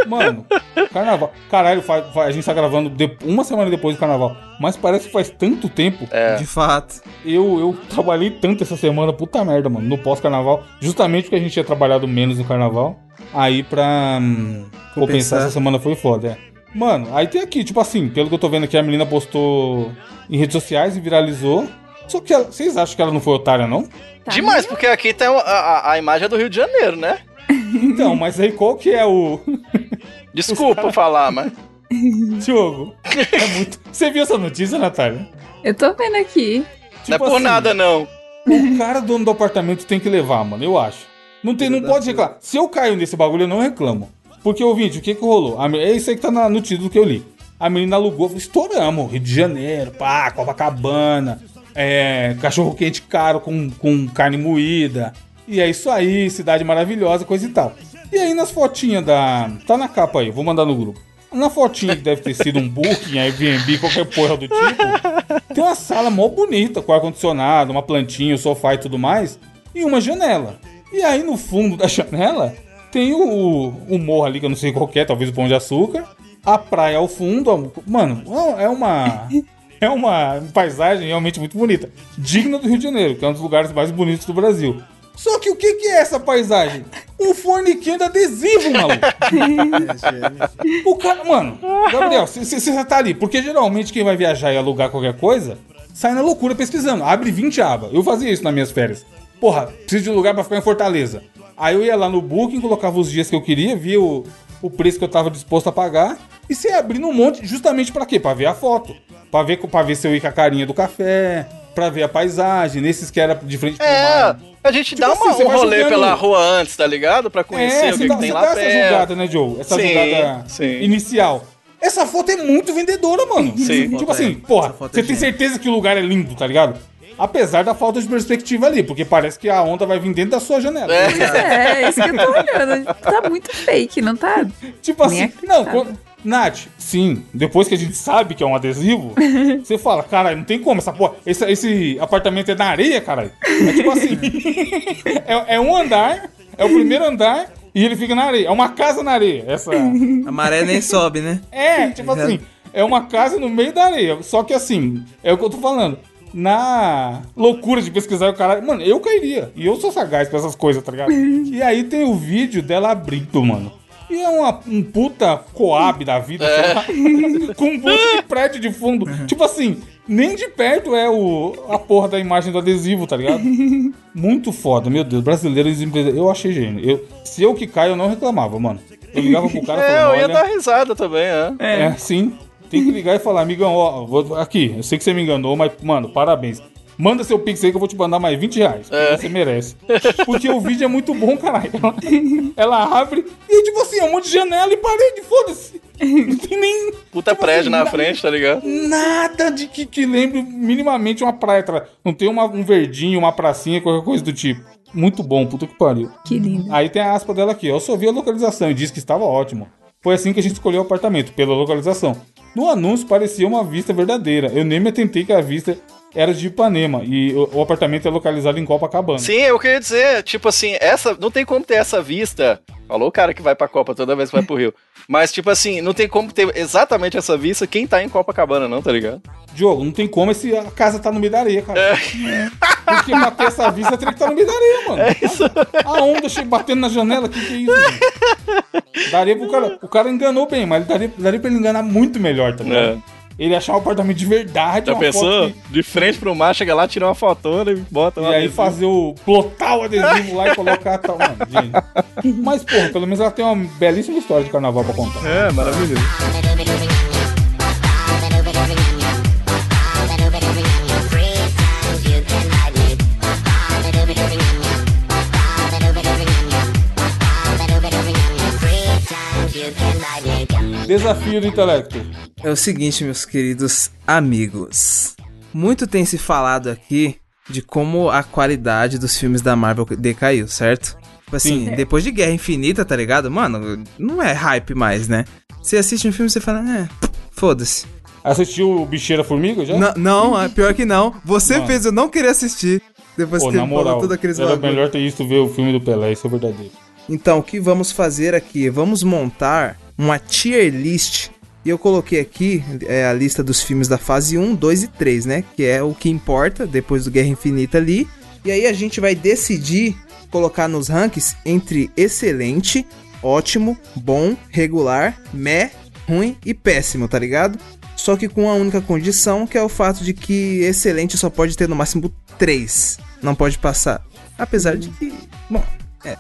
Mano, carnaval. Caralho, a gente tá gravando uma semana depois do carnaval. Mas parece que faz tanto tempo. É. De fato. Eu, eu trabalhei tanto essa semana, puta merda, mano, no pós-carnaval. Justamente porque a gente tinha trabalhado menos no carnaval. Aí pra hum, compensar. Compensar. essa semana foi foda, é. Mano, aí tem aqui, tipo assim, pelo que eu tô vendo aqui, a menina postou em redes sociais e viralizou. Só que ela- vocês acham que ela não foi otária, não? Tá Demais, porque aqui tem a, a, a imagem é do Rio de Janeiro, né? Então, mas aí qual que é o Desculpa falar, mas. jogo? É muito. Você viu essa notícia, Natália? Eu tô vendo aqui. não é Tipo por assim, nada, não. O cara dono do apartamento tem que levar, mano, eu acho. Não, tem, não pode reclamar. Se eu caio nesse bagulho, eu não reclamo. Porque, ouvinte, o que que rolou? A é isso aí que tá na- no título que eu li. A menina alugou, estouramos, Rio de Janeiro, pá, Copacabana, é, cachorro quente caro com, com carne moída. E é isso aí, cidade maravilhosa, coisa e tal. E aí nas fotinhas da. Tá na capa aí, vou mandar no grupo. na fotinha que deve ter sido um Booking, Airbnb, qualquer porra do tipo, tem uma sala mó bonita, com ar-condicionado, uma plantinha, um sofá e tudo mais, e uma janela. E aí no fundo da janela tem o, o morro ali, que eu não sei qual que é, talvez o Pão de Açúcar, a praia ao fundo, mano, é uma... É uma paisagem realmente muito bonita. Digna do Rio de Janeiro, que é um dos lugares mais bonitos do Brasil. Só que o que, que é essa paisagem? Um forniquinho de adesivo, maluco. O cara, mano, Gabriel, você tá ali, porque geralmente quem vai viajar e alugar qualquer coisa, sai na loucura pesquisando. Abre 20 abas. Eu fazia isso nas minhas férias. Porra, preciso de um lugar pra ficar em Fortaleza. Aí eu ia lá no Booking, colocava os dias que eu queria, via o, o preço que eu tava disposto a pagar, e você ia abrindo um monte, justamente pra quê? Pra ver a foto. Pra ver, pra ver se eu ia com a carinha do café, pra ver a paisagem, nesses que era de frente pro É, mar. a gente Tipo dá assim, uma, você um rolê jogando- pela rua antes, tá ligado? Pra conhecer É, o que, você que tem lá dá essa perto. jogada, né, Joe? Essa Sim, jogada sim. inicial. Essa foto é muito vendedora, mano. Sim. Tipo assim, é- porra, essa você é tem certeza que o lugar é lindo, tá ligado? Apesar da falta de perspectiva ali, porque parece que a onda vai vir dentro da sua janela. É. É, isso que eu tô olhando. Tá muito fake, não tá? Tipo assim, não, quando- Nath, sim, depois que a gente sabe que é um adesivo, você fala, caralho, não tem como essa porra. Esse, esse apartamento é na areia, caralho. É tipo assim: é, é um andar, é o primeiro andar e ele fica na areia. É uma casa na areia. Essa. A maré nem sobe, né? É, tipo assim, é uma casa no meio da areia. Só que assim, é o que eu tô falando. Na loucura de pesquisar o caralho. Mano, eu cairia. E eu sou sagaz pra essas coisas, tá ligado? E aí tem o vídeo dela abrindo, mano. E é uma, um puta coab da vida, sei lá, com um monte de prédio de fundo. Tipo assim, nem de perto é o, a porra da imagem do adesivo, tá ligado? Muito foda, meu Deus. Brasileiros empreendedores. Eu achei gênio. Eu, se eu que caio, eu não reclamava, mano. Eu ligava pro cara e É, falava, eu ia dar risada também, é. É, sim. Tem que ligar e falar, amigão, ó, vou, aqui, eu sei que você me enganou, mas, mano, parabéns. Manda seu pix aí que eu vou te mandar mais 20 reais. Porque você merece. Porque o vídeo é muito bom, caralho. Ela, ela abre e, tipo assim, é um monte de janela e parede, foda-se. Não tem nem. Puta tipo prédio assim, na frente, tá ligado? Nada de que, que lembre minimamente uma praia. tá? Não tem uma- um verdinho, uma pracinha, qualquer coisa do tipo. Muito bom, puta que pariu. Que lindo. Aí tem a aspa dela aqui, ó. Eu só vi a localização e disse que estava ótimo. Foi assim que a gente escolheu o apartamento, pela localização. No anúncio parecia uma vista verdadeira. Eu nem me atentei que a vista era de Ipanema e o, apartamento é localizado em Copacabana. Sim, eu queria dizer, tipo assim, essa. Não tem como ter essa vista. Falou o cara que vai pra Copa toda vez que vai pro Rio. Mas, tipo assim, não tem como ter exatamente essa vista quem tá em Copacabana, não, tá ligado? Diogo, não tem como esse, a casa tá no meio da areia, cara. Porque pra ter essa vista teria que estar no meio da areia, mano. É isso. A onda che- batendo na janela, que que é isso, gente? Daria pro cara. O cara enganou bem, mas daria, daria pra ele enganar muito melhor, tá ligado? Ele achar um apartamento de verdade, Já pensou? que- De frente pro mar, chega lá, tira uma fotona e bota E um aí fazer o. plotar o adesivo lá e colocar tal. Mano, gente. Mas, porra, pelo menos ela tem uma belíssima história de carnaval pra contar. É, maravilhoso. Desafio do intelecto. É o seguinte, meus queridos amigos. Muito tem se falado aqui de como a qualidade dos filmes da Marvel decaiu, certo? Tipo assim, Sim. depois de Guerra Infinita, tá ligado? Mano, não é hype mais, né? Você assiste um filme e você fala, é, foda-se. Assistiu o Bicheira Formiga já? Não, não, é pior que não. Você fez eu não querer assistir. Depois Pô, que na moral, tudo aqueles era bagulho. melhor ter visto ver o filme do Pelé, isso é verdadeiro. Então, o que vamos fazer aqui? Vamos montar uma tier list. E eu coloquei aqui é, a lista dos filmes da fase 1, 2 e 3, né? Que é o que importa depois do Guerra Infinita ali. E aí a gente vai decidir colocar nos rankings entre excelente, ótimo, bom, regular, meh, ruim e péssimo, tá ligado? Só que com a única condição que é o fato de que excelente só pode ter no máximo 3. Não pode passar. Apesar de que. Bom,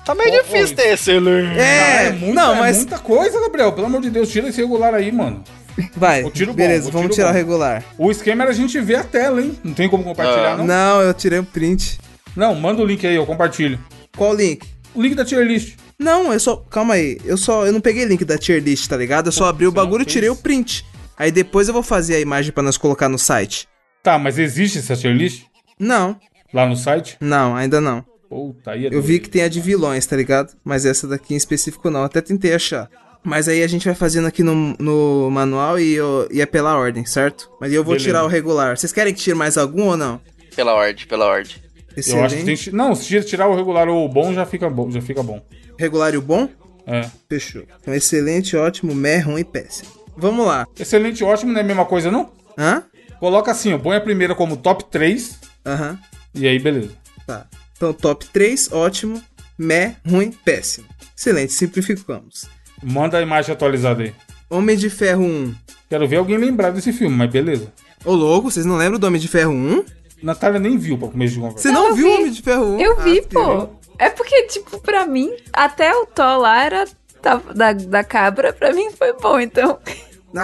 Tá meio difícil ter excelente. é, é, muito- não, é mas muita coisa, Gabriel. Pelo amor de Deus, tira esse regular aí, mano. vai. O tiro bom, beleza, o vamos tiro tirar bom. o regular. O esquema era a gente ver a tela, hein? Não tem como compartilhar, Ah. não? Não, eu tirei o print. Não, manda o link aí, eu compartilho. Qual o link? O link da tier list. Não, eu só. Calma aí. Eu só. Eu não peguei link da tier list, tá ligado? Eu só abri o bagulho e tirei o print. Aí depois eu vou fazer a imagem pra nós colocar no site. Tá, mas existe essa tier list? Não, Lá no site? não, ainda não. Puta, aí é Eu vi que tem a de vilões, tá ligado? Mas essa daqui em específico não. Até tentei achar. Mas aí a gente vai fazendo aqui no, no manual e, eu, e é pela ordem, certo? Mas eu vou Beleza. tirar o regular. Vocês querem que tire mais algum ou não? Pela ordem, pela ordem. Eu acho que tem que... Não, se tirar o regular ou o bom, já fica bom. Já fica bom. Regular e o bom? É. Fechou. Então, excelente, ótimo, meh, ruim e péssimo. Vamos lá. Excelente, ótimo, não é a mesma coisa, não? Hã? Coloca assim, ó. Põe a primeira como top 3. Aham. E aí, beleza. Tá. Então, top 3, ótimo, meh, ruim, péssimo. Excelente, simplificamos. Manda a imagem atualizada aí. Homem de Ferro 1. Quero ver alguém lembrar desse filme, mas beleza. Ô, louco, vocês não lembram do Homem de Ferro 1? Natália nem viu pra começo de conversa. Você não, eu viu o vi. Homem de Ferro 1? Eu vi, Ah, pô. É porque, tipo, pra mim, até o Thor lá era tava- da, da cabra, pra mim foi bom, então.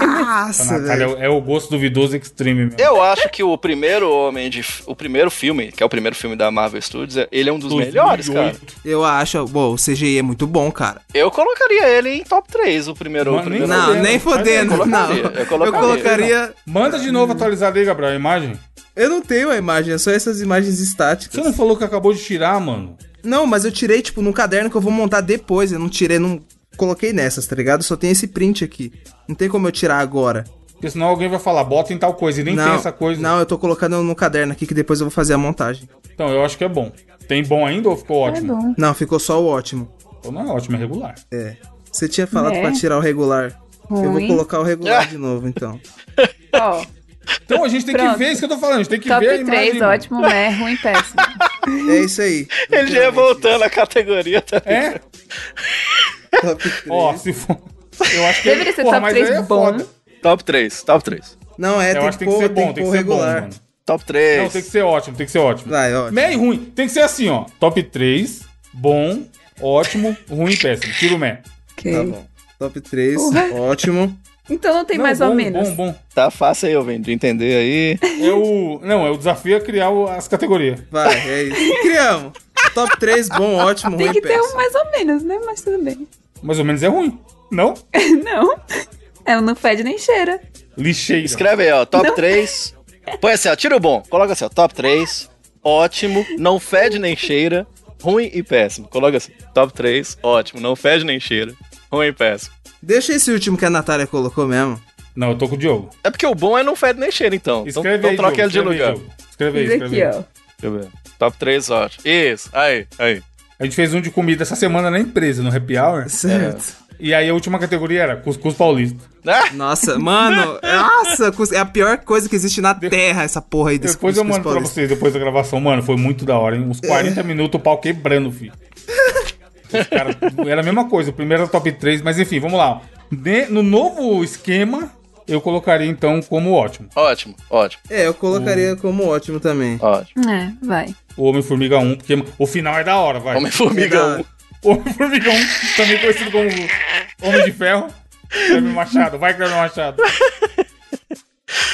Nossa, Natália velho. é o gosto duvidoso extreme mesmo. Eu acho que o primeiro Homem de. O primeiro filme, que é o primeiro filme da Marvel Studios, ele é um dos 2008. melhores, cara. Eu acho, bom, o CGI é muito bom, cara. Eu colocaria ele em top 3, o primeiro. Mano, o primeiro Não, nem fodendo, eu não. colocaria, eu Eu colocaria. Manda de novo atualizada aí, Gabriel, a imagem. Eu não tenho a imagem, é só essas imagens estáticas. Você não falou que acabou de tirar, mano? Não, mas eu tirei, tipo, num caderno que eu vou montar depois. Eu não tirei, não coloquei nessas, tá ligado? Só tem esse print aqui. Não tem como eu tirar agora. Porque senão alguém vai falar, bota em tal coisa e nem não, tem essa coisa. Não, eu tô colocando no caderno aqui que depois eu vou fazer a montagem. Então, eu acho que é bom. Tem bom ainda ou ficou É ótimo? bom. Não, ficou só o ótimo. Então não é ótimo, é regular. É. Você tinha falado É. pra tirar o regular. Eu vou Ruim. colocar o regular Ah. de novo, então. Ó, Então a gente tem que Pronto. ver isso que eu tô falando. A gente tem que top ver a imagem. 3, mano. ótimo, é ruim, péssimo. É isso aí. Ele já ia voltando a categoria também. É? Top 3. Ó, se for... Eu acho que... Deveria ser porra, top mas 3 aí é bom. foda. Top 3, top 3. Não, é, Eu tem acho que que que ser bom, tem que que ser bom, mano. Top 3. Não, tem que ser ótimo, tem que ser ótimo. Vai, ótimo. Meio ruim. Tem que ser assim, ó. Top 3, bom, ótimo, ruim e péssimo. Tira o mé. Ok. Tá bom. Top 3, Porra. ótimo. Então não tem Não, mais bom, ou menos. Bom, bom. Tá fácil aí, Alvin, de entender aí. É o... Não, é o desafio é criar as categorias. Vai, é isso. Criamos. Top 3, bom, ótimo, Tem ruim, que ter um mais ou menos, né? Mas tudo bem. Mais ou menos é ruim. Não? Não. Ela não fede nem cheira. Lixeira. Escreve aí, ó, top Não. 3. Põe assim, ó, tira o bom. Coloca assim, ó, top 3. Ótimo, não fede nem cheira. Ruim e péssimo. Coloca assim, top 3, ótimo, não fede nem cheira. Ruim e péssimo. Deixa esse último que a Natália colocou mesmo. Não, eu tô com o Diogo. É porque o bom é não fede nem cheira, então. Então, Escreve então aí, troca Diogo. ele de escreve aí, lugar. Diogo. Escreve aí, escreve aqui, aí. ó. Deixa eu ver. Top 3, ótimo. Isso, aí, aí. A gente fez um de comida essa semana na empresa, no Happy Hour. Certo. E aí a última categoria era cuscuz paulista. Ah, Nossa, mano, nossa, cus- é a pior coisa que existe na terra, essa porra aí desse Depois eu mando pra paulista. vocês, depois da gravação. Mano, foi muito da hora, hein? Uns 40 minutos, o pau quebrando, filho. Cara, era a mesma coisa, o primeiro era top 3, mas enfim, vamos lá. De- no novo esquema, eu colocaria então como ótimo. ótimo, ótimo, É, eu colocaria como ótimo também. ótimo. É, vai. O Homem-Formiga 1, porque o final é da hora, vai. Homem-Formiga É da- 1. O Homem-Formiga 1, também conhecido como Homem de Ferro. Cleber Machado, vai Cleber Machado.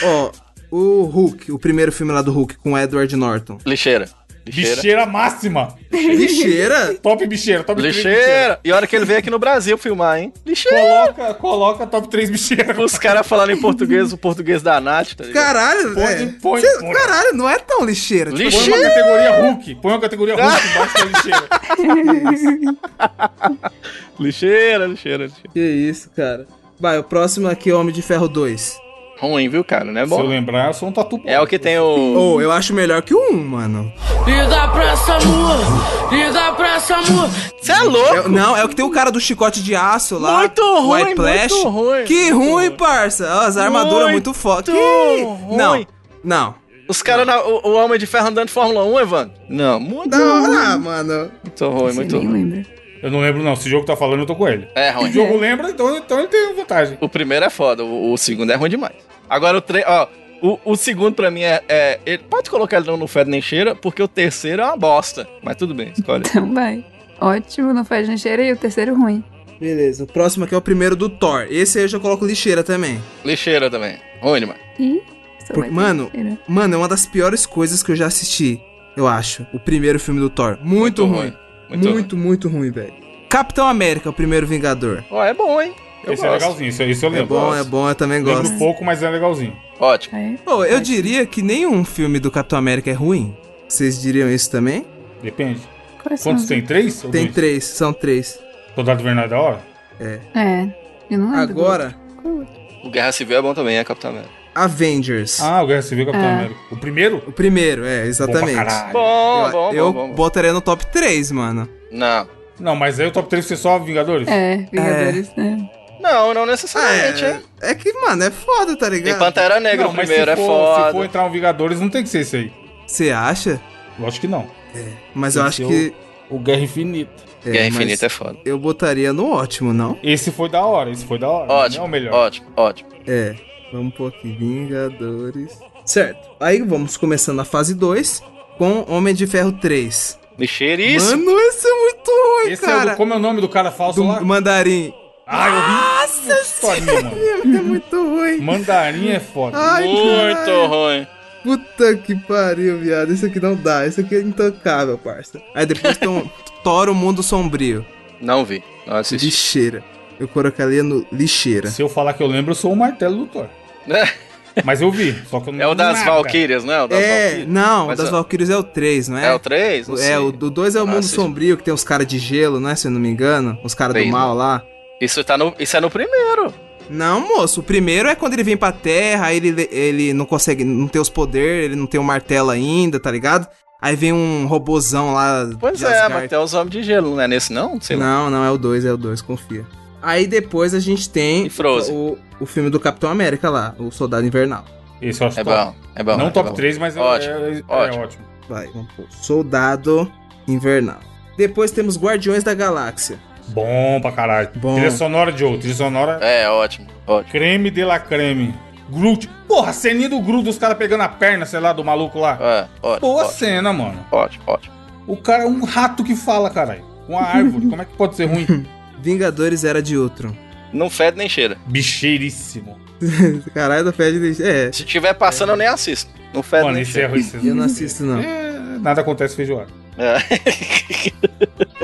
Ó, o Hulk, o primeiro filme lá do Hulk com o Edward Norton. Lixeira. Lixeira. Bicheira máxima. Lixeira? Top bicheira, top 3 bicheira. Lixeira. E a hora que ele veio aqui no Brasil filmar, hein? Lixeira. Coloca, coloca top 3 bicheira. Os caras falando em português, o português da Nath, tá ligado? Caralho, Põe, é. põe, Cê- põe. caralho, não é tão lixeira. tipo, Põe uma Lixeira. categoria Hulk. Põe uma categoria Hulk embaixo da lixeira. Lixeira, lixeira, lixeira. Que isso, cara. Vai, o próximo aqui é Homem de Ferro 2. Ruim, viu, cara? Não é Se eu bom. lembrar, eu sou um tatu. É o que tem o. Ou eu acho melhor que o 1, mano. Liga pra SAMU, liga pra SAMU. Você é louco? É- não, é o que tem o cara do chicote de aço lá. Muito ruim, White Flash. muito ruim, Que muito ruim, ruim. parça. As armaduras muito foda. Que... ruim. Não, não. Os caras, na- o, o Homem de Ferro andando de Fórmula 1, Evandro? Não, muito Não, ruim. ah, mano. Muito ruim, Você muito nem ruim. lembra. Eu não lembro, não. Se o jogo tá falando, eu tô com ele. É Se o ruim. jogo lembra, então, então ele tem vantagem. O primeiro é foda, o, o segundo é ruim demais. Agora o tre... ó, o, o segundo pra mim é, é- ele pode colocar ele não no fede nem cheira, porque o terceiro é uma bosta. Mas tudo bem, escolhe. Então vai. Ótimo, não faz nem cheira e o terceiro ruim. Beleza, o próximo aqui é o primeiro do Thor. Esse aí eu já coloco lixeira também. Lixeira também. Ruim demais. Ih, só Por- vai ter mano, cheira. Mano, é uma das piores coisas que eu já assisti, eu acho. O primeiro filme do Thor. Muito, ruim. Muito, Muito, muito, ruim, velho. Capitão América, o primeiro Vingador. Ó, é bom, hein? Eu esse é gosto. legalzinho, esse, esse eu É lembro. bom, é bom, eu também Lembro gosto. pouco, mas é legalzinho. Ótimo. É. Pô, eu diria que nenhum filme do Capitão América é ruim. Vocês diriam isso também? Depende. Quais Quantos os- tem? Três? ou Tem dois? três, são três. Soldado Invernal é da hora? É. Eu não lembro. Agora, O Guerra Civil é bom também, é Capitão América. Avengers. Ah, o Guerra Civil Capitão É. América. O primeiro? O primeiro, é, Bom pra exatamente. Bom, eu bom, eu bom, bom. botaria no top 3, mano. Não. Não, mas aí o top 3 foi só Vingadores? É, Vingadores, né? Não, não necessariamente, É, hein? é que, mano, é foda, tá Tem ligado? Pantera Negra Não, o primeiro, é for, se for foda. entrar um Vingadores, não tem que ser esse aí. Você acha? Lógico que não. Mas Tem eu acho que. O Guerra Infinita. é, Guerra Infinita é foda. Eu botaria no ótimo, não? Esse foi da hora, esse foi da hora. Ótimo, Não é o melhor. ótimo, ótimo. É. Vamos pôr aqui. Vingadores. Certo. Aí vamos começando a fase 2 com Homem de Ferro 3. Lixeiríssimo. Mano, esse é muito ruim, Esse é o cara. do, como é o nome do cara falso do lá? Mandarim. Ah, eu ri. Nossa historinha, mano. É muito ruim. Mandarim é foda. Ai, Muito caralho. ruim. Puta que pariu, viado. Isso aqui não dá. Isso aqui é intocável, parça. Aí depois tem um Thor, o Mundo Sombrio. Não vi, não assisti. Lixeira. Eu colocaria no lixeira. Se eu falar que eu lembro, eu sou o martelo do Thor. Mas eu vi, só que eu não É o das nada. Valkyrias, não é? O das É, Valkyrias. não, Mas das é- Valkyrias é o 3, não é? É o 3? É, o do 2 é o Ah, Mundo. Sombrio, que tem os caras de gelo, né? Se eu não me engano. Os caras do mal lá. Isso, tá no, isso é no primeiro. Não, moço. O primeiro é quando ele vem pra terra, aí ele, ele não consegue, não tem os poderes, ele não tem o martelo ainda, tá ligado? Aí vem um robozão lá. Pois de é, Asgard. mas tem os homens de gelo, não é nesse não? Sei lá. Não, não é o 2, é o 2, confia. Aí depois a gente tem o, o filme do Capitão América lá, o Soldado Invernal. Esse eu acho É top. bom, é bom. Não é top bom. 3, mas é- Ótimo, é, é ótimo. ótimo. Vai, vamos pôr. Soldado Invernal. Depois temos Guardiões da Galáxia. Bom pra caralho. Bom. Trilha sonora de outro. Trilha sonora É, ótimo, ótimo. creme de la creme. Groot. Porra, a ceninha do Groot, os caras pegando a perna, sei lá, do maluco lá. É, ótimo, Boa ótimo, cena, mano. ótimo, ótimo. O cara é um rato que fala, caralho. Uma árvore. Como é que pode ser ruim? Vingadores Era de Ultron. Não fede nem cheira. Bicheiríssimo. Caralho, do Fed. É, Se tiver passando, eu nem assisto. Não fede Mano, nem é cheira. vocês eu não não assisto não. É, nada acontece feijoada. É.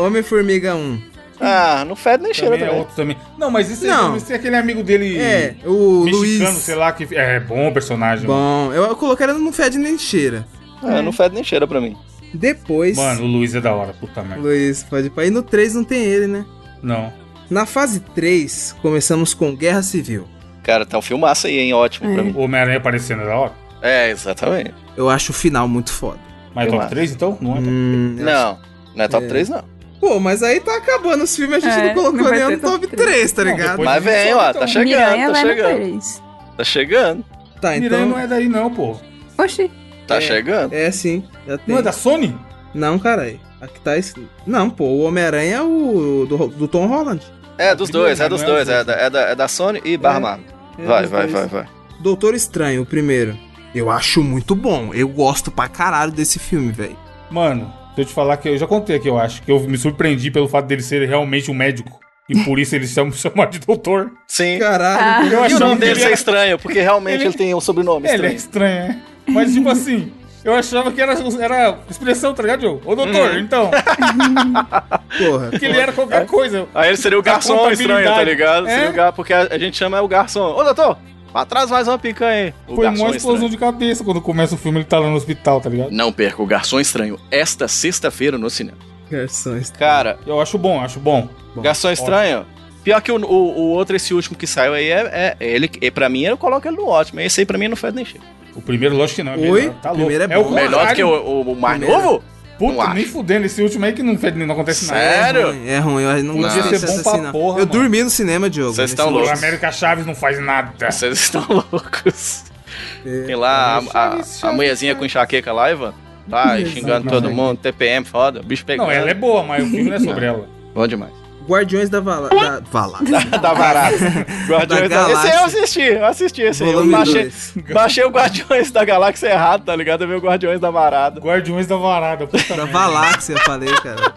Homem-Formiga 1. Ah, não fede nem cheira Também é também. outro também. Não, mas isso Não. esse é aquele amigo dele. É, o mexicano, Luiz. sei lá, que. É bom personagem. mano. Bom, eu, eu colocaria no Fed nem cheira. É, não fede nem cheira pra mim. Depois. Mano, o Luiz é da hora, puta merda. Luiz, pode ir pra. E no 3 não tem ele, né? Não. Na fase 3, começamos com Guerra Civil. Cara, tá um filmaço aí, hein? Ótimo pra É. mim. O Homem-Aranha aparecendo é da hora. É, exatamente. Eu acho o final muito foda. Mas Eu top acho. 3, então? Não é top Hum, eu acho- Não, não é top É. 3, não. Pô, mas aí tá acabando os filmes, a gente É, não colocou não ter no top top 3, tá Não, ligado? Mas vem, Então, ó, tá chegando, Miranha tá chegando. 3. Tá chegando, Tá, Miranha então. não é daí, não, pô. Oxi. tá É. chegando. É sim, já tem. Não é da Sony? Não, caralho. Aqui tá. es- Não, pô, o Homem-Aranha é o do, do Tom Holland. É dos dois, é dos é dois. É da, é da, é da Sony e Barra Marvel. É Vai, vai, vai, vai. Doutor Estranho, o primeiro. Eu acho muito bom. Eu gosto pra caralho desse filme, velho. Mano, se eu te falar que eu já contei aqui, eu acho, que eu me surpreendi pelo fato dele ser realmente um médico. E por isso eles chamam, chamam de doutor. Sim. Caralho. Eu E o nome que dele ele ser era- estranho, porque realmente Ele- ele, tem um sobrenome Ele é estranho. estranho, é. Mas tipo assim, eu achava que era, era expressão, tá ligado, Joe? Ô doutor, Uhum. então. Porra. Que ele era qualquer coisa. Aí ele seria o garçom estranho, tá ligado? É? Seria o gar... Porque a, a gente chama é o garçom. Ô, doutor, pra trás mais uma picanha aí. O Foi garçom uma explosão estranho. de cabeça quando começa o filme, ele tá lá no hospital, tá ligado? Não perca o Garçom Estranho esta sexta-feira no cinema. Garçons. Cara, Eu acho bom, acho bom. Bom, Garçom Estranho. Pior que o, o, o outro, esse último que saiu aí, é, é ele. E pra mim, eu coloco ele no ótimo. Esse aí pra mim não faz nem cheiro. O primeiro, lógico que não. é Oi? melhor, Tá louco. Primeiro é o. Melhor do que o, o- o mais Primeiro. novo? não Puta, nem fudendo. Esse último aí que não, fez, não acontece nada. Sério? É ruim, é ruim. Eu não Podia gostei ser dessa bom pra cena. porra, Eu mano. dormi no cinema, Diogo. Vocês estão O loucos. último. América Chaves não faz nada. Vocês estão loucos. É. Tem lá a, a, a mulherzinha com enxaqueca lá, Ivan. Exato. xingando Não, todo não. mundo. TPM, foda. Bicho pegando. Não, ela é boa, mas o filme não é sobre ela. Bom demais. Guardiões da Vala... Da Vala. da Varada. Guardiões da, Da Esse aí eu assisti, eu assisti esse aí. Eu baixei, 2. baixei o Guardiões da Galáxia errado, tá ligado? Eu vi o Guardiões da Varada. Guardiões da Varada, puta Da eu falei, cara.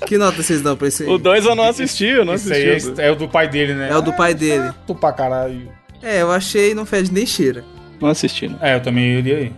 que nota vocês dão pra esse aí? O 2 eu não assisti, eu não Esse assisti. aí é, é o do pai dele, né? É o do pai dele. Tu pra caralho. É, eu achei não fede nem cheira. Não assisti, não. É, eu também iria aí.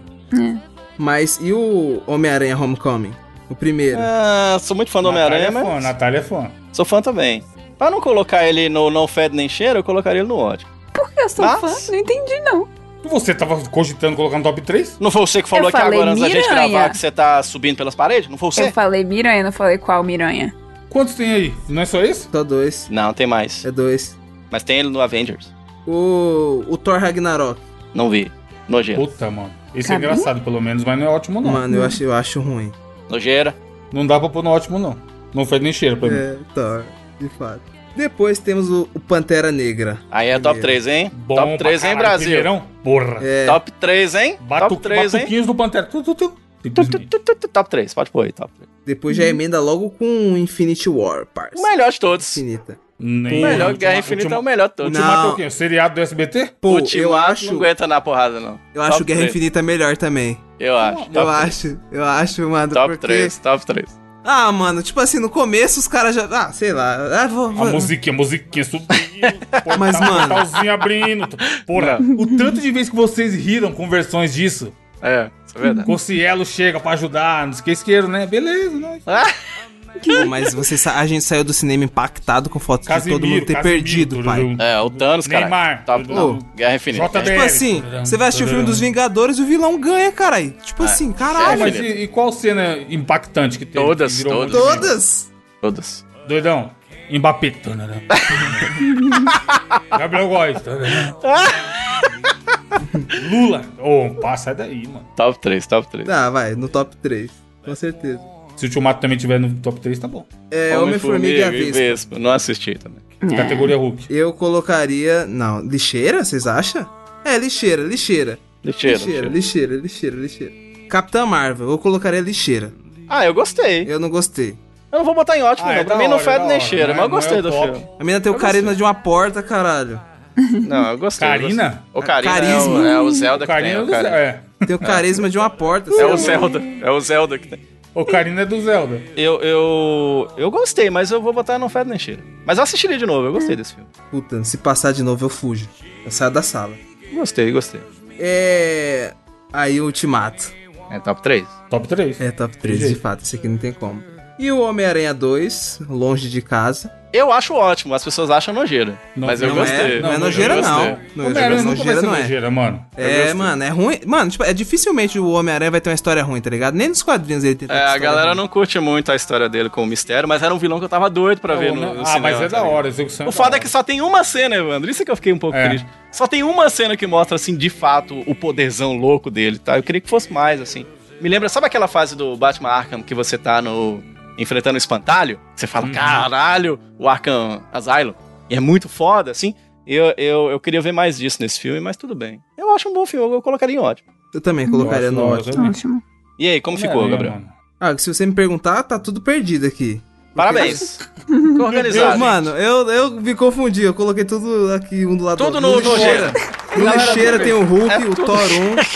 Mas e o Homem-Aranha Homecoming? O primeiro. Ah, sou muito fã do Homem-Aranha, é fã, mas Natália é fã. sou fã também. Pra não colocar ele no Não Fede Nem Cheiro, eu colocaria ele no ódio. Por que eu sou Mas- fã? Não entendi, não. Você tava cogitando colocar no top 3? Não foi você que falou Eu aqui agora antes da gente gravar que você tá subindo pelas paredes? Não foi você? Eu falei Miranha, não falei qual Miranha. Quantos tem aí? Não é só esse? Só dois. Não, tem mais. É dois. Mas tem ele no Avengers. O, o Thor Ragnarok. Não vi. Nojeira. Puta, mano. Esse é engraçado, pelo menos, mas não é ótimo, não. Mano, eu acho, eu acho ruim. Nojeira. Não dá pra pôr no ótimo, não. Não faz nem cheiro pra mim. É, Thor, de fato. Depois temos o, o Pantera Negra. Aí é top Primeiro. 3, hein? Bom top pra 3, hein, Brasil? primeirão? Porra. É, Top 3, hein? Batu, top 3, hein? do Pantera. Tu, tu, tu. Tu, Simplesmente. tu, tu, tu, Top 3, pode pôr aí, top 3. depois já emenda logo com Infinity War, parça. O melhor de todos. Infinita. Nem O melhor Ultima- Guerra Infinita é o Ultima- melhor. Não. Ultimato é o quê? O seriado do SBT? Pô, eu Ultimato acho, não aguenta na porrada, não. eu acho Top Guerra três. Infinita melhor também. Eu acho. eu top acho, eu acho, mano. Top porque... 3, top 3. Ah, mano, tipo assim, no começo os caras já. Ah, sei lá. Ah, vou, A vou- musiquinha, a musiquinha subindo. portal, Mas, mano- Portalzinho abrindo. Porra, o tanto de vezes que vocês riram com versões disso. É, isso é verdade. Cossielo chega pra ajudar, não esquece isqueiro, né? Beleza, né? Pô, mas você, sa- a gente saiu do cinema impactado com fotos de todo mundo ter perdido, pai. É, o Thanos, cara. Neymar. Top, não, Ô, Guerra Infinita. JBL. Tipo assim, você vai assistir o filme dos Vingadores e o vilão ganha, caralho. Tipo assim, Ah, caralho. mas e, e qual cena impactante que teve? Todas, que todas. Todas. Todas. Doidão. Mbappé. Gabriel Góes. Lula. Ô, passa sai daí, mano. Top 3, top 3. Ah, vai, no top 3. Com certeza. Se o Ultimato também tiver no top 3, tá bom. É, Homem-Formiga e a Vespa. Não assisti também. Categoria Hulk. Eu colocaria. Não, lixeira, vocês acham? É, lixeira, lixeira. Lixeira, Lixeira, lixeira. lixeira, lixeira, lixeira. Capitã Marvel, eu colocaria lixeira. Ah, eu gostei. Eu não gostei. Eu não vou botar em ótimo, Ah, é não. Pra da mim não hora, fede da nem hora. cheira, Não é- mas eu não é gostei o do top. filme. A menina tem o carisma de uma porta, caralho. Não, eu gostei. eu gostei. O Karina Carisma. É, o, é o Zelda que Karina tem. é o. Zelda. É. Tem o carisma de uma porta. É o? Zelda. É o Zelda que tem. O Karina é do Zelda. Eu, eu, eu gostei, mas eu vou botar no Fed nem cheira. Mas eu assistiria de novo, eu gostei desse filme. Puta, se passar de novo eu fujo. Eu saio da sala. Gostei, gostei. É. Aí o Ultimato. É top 3? Top 3. É top 3, jeito. de fato, esse aqui não tem como. E o Homem-Aranha 2, longe de casa. Eu acho ótimo, as pessoas acham nojeira. Não, mas eu não gostei. É, não, é Não, nojeira, eu não. Não, Homem-Aranha nunca vai nojeira ser não é. nojeira, mano. Eu É, gostei. mano, é ruim. Mano, tipo, é dificilmente o Homem-Aranha vai ter uma história ruim, tá ligado? Nem nos quadrinhos ele tem É, a galera ruim. não curte muito a história dele com o mistério, mas era um vilão que eu tava doido pra ver no, no ah, cinema, mas é tá da hora. a execução O foda hora. é que só tem uma cena, Evandro. Isso é que eu fiquei um pouco É. triste. Só tem uma cena que mostra, assim, de fato, o poderzão louco dele, tá? Eu queria que fosse mais, assim. Me lembra, sabe aquela fase do Batman Arkham que você tá no. Enfrentando o espantalho? Você fala, Uhum. caralho, o Arkham Asylum. E é muito foda, assim. Eu, eu, eu queria ver mais disso nesse filme, mas tudo bem. Eu acho um bom filme, eu colocaria em ótimo. Eu também colocaria Eu no ótimo. Ótimo. E aí, como ficou, Gabriel? mano. Ah, se você me perguntar, tá tudo perdido aqui. Parabéns. Ficou Eu, organizado. mano, eu, eu me confundi, eu coloquei tudo aqui um do lado Tudo do outro. no- no lixeira. No lixeira tem o Hulk, É o tudo. Thor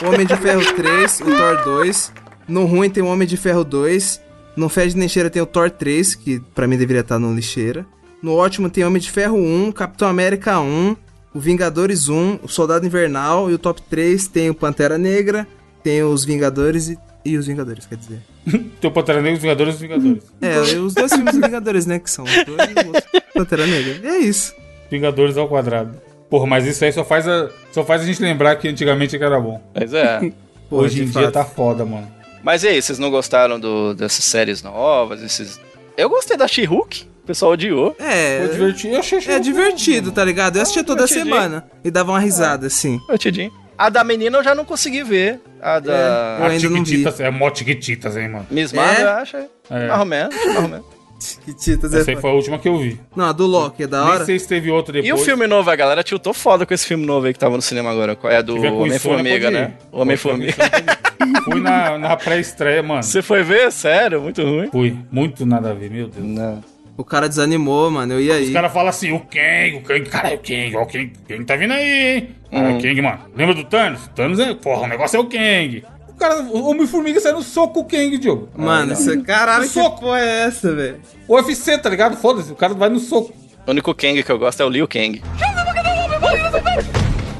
1, o Homem de Ferro 3, o Thor 2. No ruim tem o Homem de Ferro 2. No Fed nem cheira tem o Thor 3, que pra mim deveria estar no lixeira. No ótimo tem Homem de Ferro 1, Capitão América 1, o Vingadores 1, o Soldado Invernal e o top 3 tem o Pantera Negra, tem os Vingadores e, e os Vingadores, quer dizer. Tem o Pantera Negra, os Vingadores e os Vingadores. É, os dois filmes dos Vingadores, né, que são os dois e o outro Pantera Negra. E é isso. Vingadores ao quadrado. Porra, mas isso aí só faz a, só faz a gente lembrar que antigamente que era bom. Mas é. Pô, Hoje em dia fato. tá foda, mano. Mas e aí, vocês não gostaram do, dessas séries novas? Esses... Eu gostei da She-Hulk. O pessoal odiou. É, Foi divertido. Eu achei é divertido, tá ligado? Eu assistia toda divertidinho. semana e dava uma risada, assim. Divertidinho. A da menina eu já não consegui ver. A da É, eu ainda não vi. É mó Tiquititas, hein, mano. Miss É? Marvel. É. Mais ou menos, mais ou menos. Que titas Essa é aí foi a última que eu vi. Não, a do Loki é da Nem hora. sei se teve outra depois. E o filme novo, a galera tiltou foda com esse filme novo aí que tava no cinema agora. É do Homem-Formiga, né? Homem-Formiga. Fui na, na pré-estreia, mano. Você foi ver? Sério? Muito ruim. Fui. Muito nada a ver, meu Deus. Não. O cara desanimou, mano. Eu ia Os aí. caras falam assim, o Kang, o Kang, cara, é o Kang, ó, o Kang, o Kang tá vindo aí, hein? Cara, Uhum. o Kang, mano. Lembra do Thanos? Thanos é, porra, o negócio é o Kang. O cara, o Homem-Formiga saiu no soco com o Kang, Diogo. Mano, isso, caralho, que Soco. porra é essa, velho? O UFC, tá ligado? Foda-se, o cara vai no soco. O único Kang que eu gosto é o Liu Kang.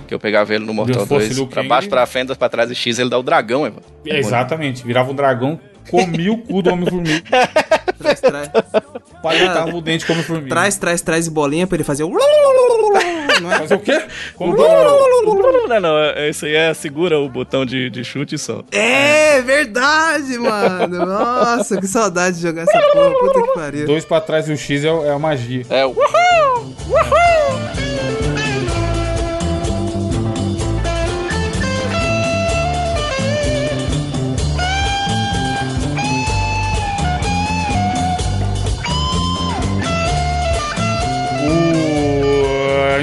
Que eu pegava ele no Mortal Se fosse 2. Liu Pra Kang- baixo, pra frente, pra trás e X, ele dá o dragão, Evan. É, exatamente, virava um dragão, comia o cu do Homem-Formiga, Traz, traz. paletava o dente como Homem-Formiga. Traz, traz, traz e bolinha pra ele fazer o. Mas o quê? Como Não, não, é- isso aí é segura o botão de, de chute e solta. É verdade, mano. Nossa, que saudade de jogar essa porra. Puta que pariu. Dois pra trás e o X é, é a magia. É o.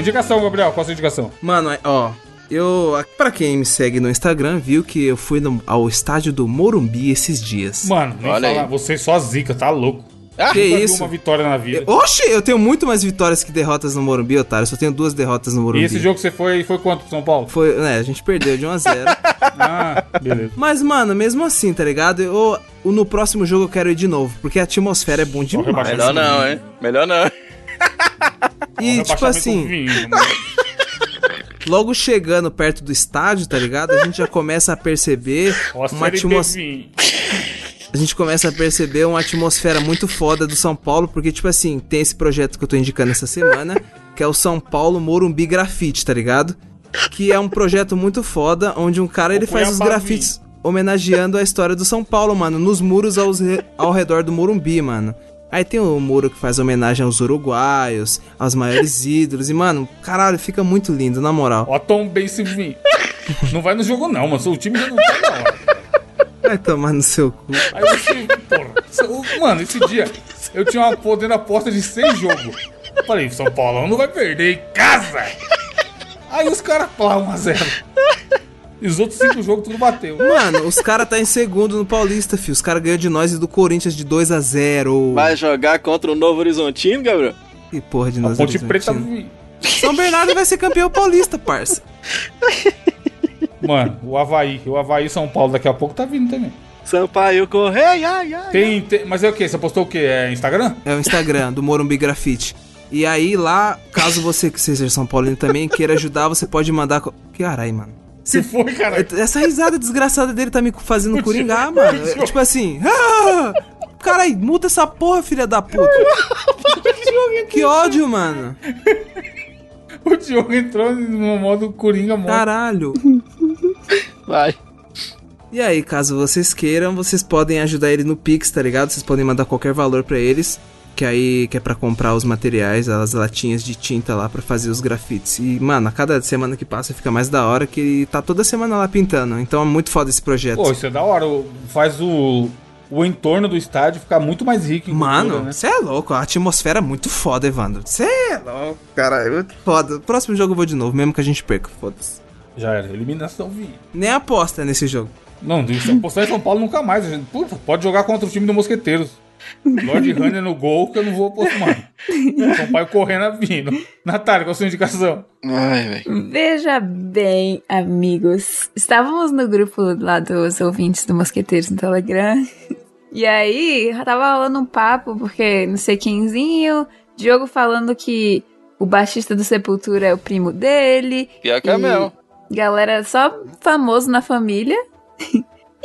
Indicação, Gabriel. Qual a sua indicação? Mano, é- ó. Eu, pra quem me segue no Instagram, viu que eu fui no- ao estádio do Morumbi esses dias. Mano, nem Olha falar. aí. Você só zica, tá louco. Ah, Que Nunca isso? uma vitória na vida. Oxe, eu tenho muito mais vitórias que derrotas no Morumbi, otário. Eu só tenho duas derrotas no E Morumbi. esse jogo que você foi, foi quanto pro São Paulo? Foi, né, a gente perdeu de 1 a 0 Ah, beleza. Mas, mano, mesmo assim, tá ligado? Eu, no próximo jogo eu quero ir de novo, porque a atmosfera é bom demais. Melhor não, hein? Melhor não. E, tipo assim, vindo, mano. logo chegando perto do estádio, tá ligado? A gente já começa a perceber Ó, a uma atmosfera. A gente começa a perceber uma atmosfera muito foda do São Paulo, porque, tipo assim, tem esse projeto que eu tô indicando essa semana, que é o São Paulo Morumbi Grafite, tá ligado? Que é um projeto muito foda, onde um cara ele faz os grafites homenageando a história do São Paulo, mano, nos muros aos ao redor do Morumbi, mano. Aí tem o muro que faz homenagem aos uruguaios, aos maiores ídolos, e, mano, caralho, fica muito lindo, na moral. Ó, Tom Base vir. Não vai no jogo, não, mano. O time já não tá hora. Vai tomar no seu cu. Aí você, porra. Mano, esse dia eu tinha uma porra dentro da porta de seis jogos. Falei, São Paulo não vai perder em casa. Aí os caras, pá, 1x0. E os outros cinco jogos tudo bateu. Mano, os caras tá em segundo no Paulista, filho. Os caras ganham de nós e do Corinthians de 2 a 0 Vai jogar contra o Novo Horizontino, Gabriel? Que porra de nós. Ponte Preta. São Bernardo vai ser campeão paulista, parça. Mano, o Havaí. O Havaí São Paulo daqui a pouco tá vindo também. Sampaio Correia, ai, ai. Tem, tem- mas é o que? Você postou o quê? É Instagram? É o Instagram do Morumbi Grafite. E aí lá, caso você que seja São Paulino também queira ajudar, você pode mandar. co- Caralho, mano. Se foi, cara. Essa risada desgraçada dele tá me fazendo coringar, mano. Tipo assim. Ah! Caralho, muda essa porra, filha da puta. que ódio, mano. O Diogo entrou no modo Coringa morto. Caralho. Vai. E aí, caso vocês queiram, vocês podem ajudar ele no Pix, tá ligado? Vocês podem mandar qualquer valor pra eles, que aí que é pra comprar os materiais, as latinhas de tinta lá pra fazer os grafites. E, mano, a cada semana que passa fica mais da hora que tá toda semana lá pintando. Então é muito foda esse projeto. Pô, isso é da hora. Faz o, o entorno do estádio ficar muito mais rico em Mano, cultura, né? você é louco, a atmosfera é muito foda, Evandro. Você é louco, cara, é muito foda. Próximo jogo eu vou de novo, mesmo que a gente perca, foda-se. Já era. Eliminação vinha. Nem aposta nesse jogo. Não, se apostar em São Paulo nunca mais. a gente- Puta, pode jogar contra o time do Mosqueteiros. Lord Runner no gol, que eu não vou apostar. São Paulo correndo vindo. Natália, qual a sua indicação? Ai. Veja bem, amigos. Estávamos no grupo lá dos ouvintes do Mosqueteiros no Telegram. E aí, tava rolando um papo, porque não sei quemzinho, Diogo falando que o baixista do Sepultura é o primo dele. Pior que é e mesmo. Galera só famoso na família.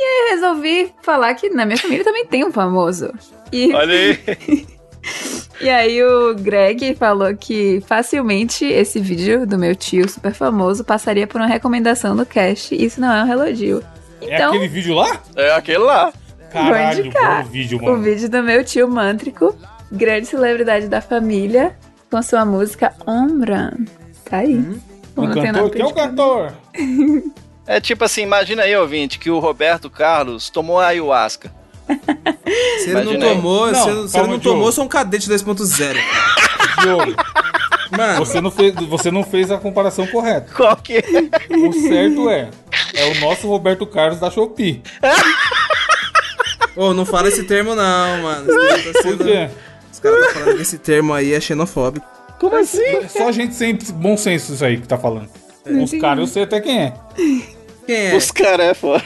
E aí eu resolvi falar que na minha família também tem um famoso. E Olha aí. e aí o Greg falou que facilmente esse vídeo do meu tio super famoso passaria por uma recomendação do cast. Isso não é um elogio. É Então, aquele vídeo lá? É aquele lá. Caralho, vou indicar bom vídeo, o mano. vídeo do meu tio Mântrico, grande celebridade da família, com sua música Ombra. Tá aí. Bom, O tem nada cantor? Quem é o indicar. cantor? É tipo assim, imagina aí, ouvinte, que o Roberto Carlos tomou a ayahuasca. Se ele não Imagina aí. tomou, Não, se, ele- se ele não tomou, eu sou um cadete 2.0. Diogo, Mano, você não, fez, você não fez a comparação correta. Qual que é? O certo é, é o nosso Roberto Carlos da Shopee. ô, não fala esse termo não, mano. Esse termo tá Por sendo- quê? Os caras estão falando que esse termo aí é xenofóbico. Como assim? Só gente sem bom senso isso aí que tá falando. Os caras, eu sei até quem é. Quem é? Os caras é foda.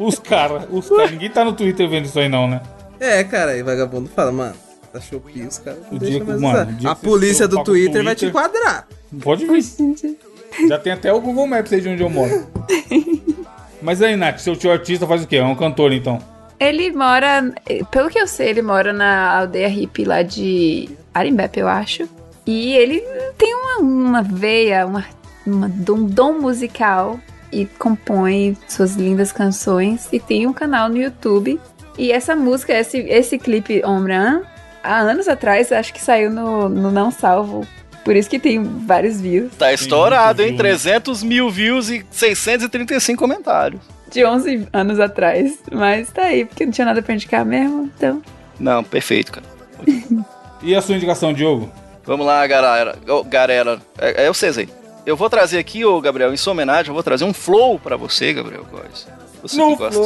Os caras, os caras. Ninguém tá no Twitter vendo isso aí não, né? É, cara, aí vagabundo fala, mano, tá Shopee, os caras O dia que- mano, dia A que polícia do o Twitter vai te Twitter- enquadrar. Pode vir. Já tem até o Google Maps aí de onde eu moro. Mas aí, Nath, seu tio artista faz o quê? É um cantor, então. Ele mora, pelo que eu sei, ele mora na aldeia hippie lá de Arimbep, eu acho. E ele tem uma, uma veia, uma, uma- um dom musical e compõe suas lindas canções e tem um canal no YouTube. E essa música, esse, esse clipe Omran, há anos atrás, acho que saiu no, no Não Salvo. Por isso que tem vários views. Tá estourado, hein? views. 300 mil views e 635 comentários. De 11 anos atrás. Mas tá aí, porque não tinha nada pra indicar mesmo. Então, Não, perfeito, cara. E a sua indicação, Diogo? Vamos lá, galera. Ô, galera. É, é o César. Eu vou trazer aqui, ô Gabriel, em sua homenagem, eu vou trazer um flow pra você, Gabriel Góes. Você que gosta.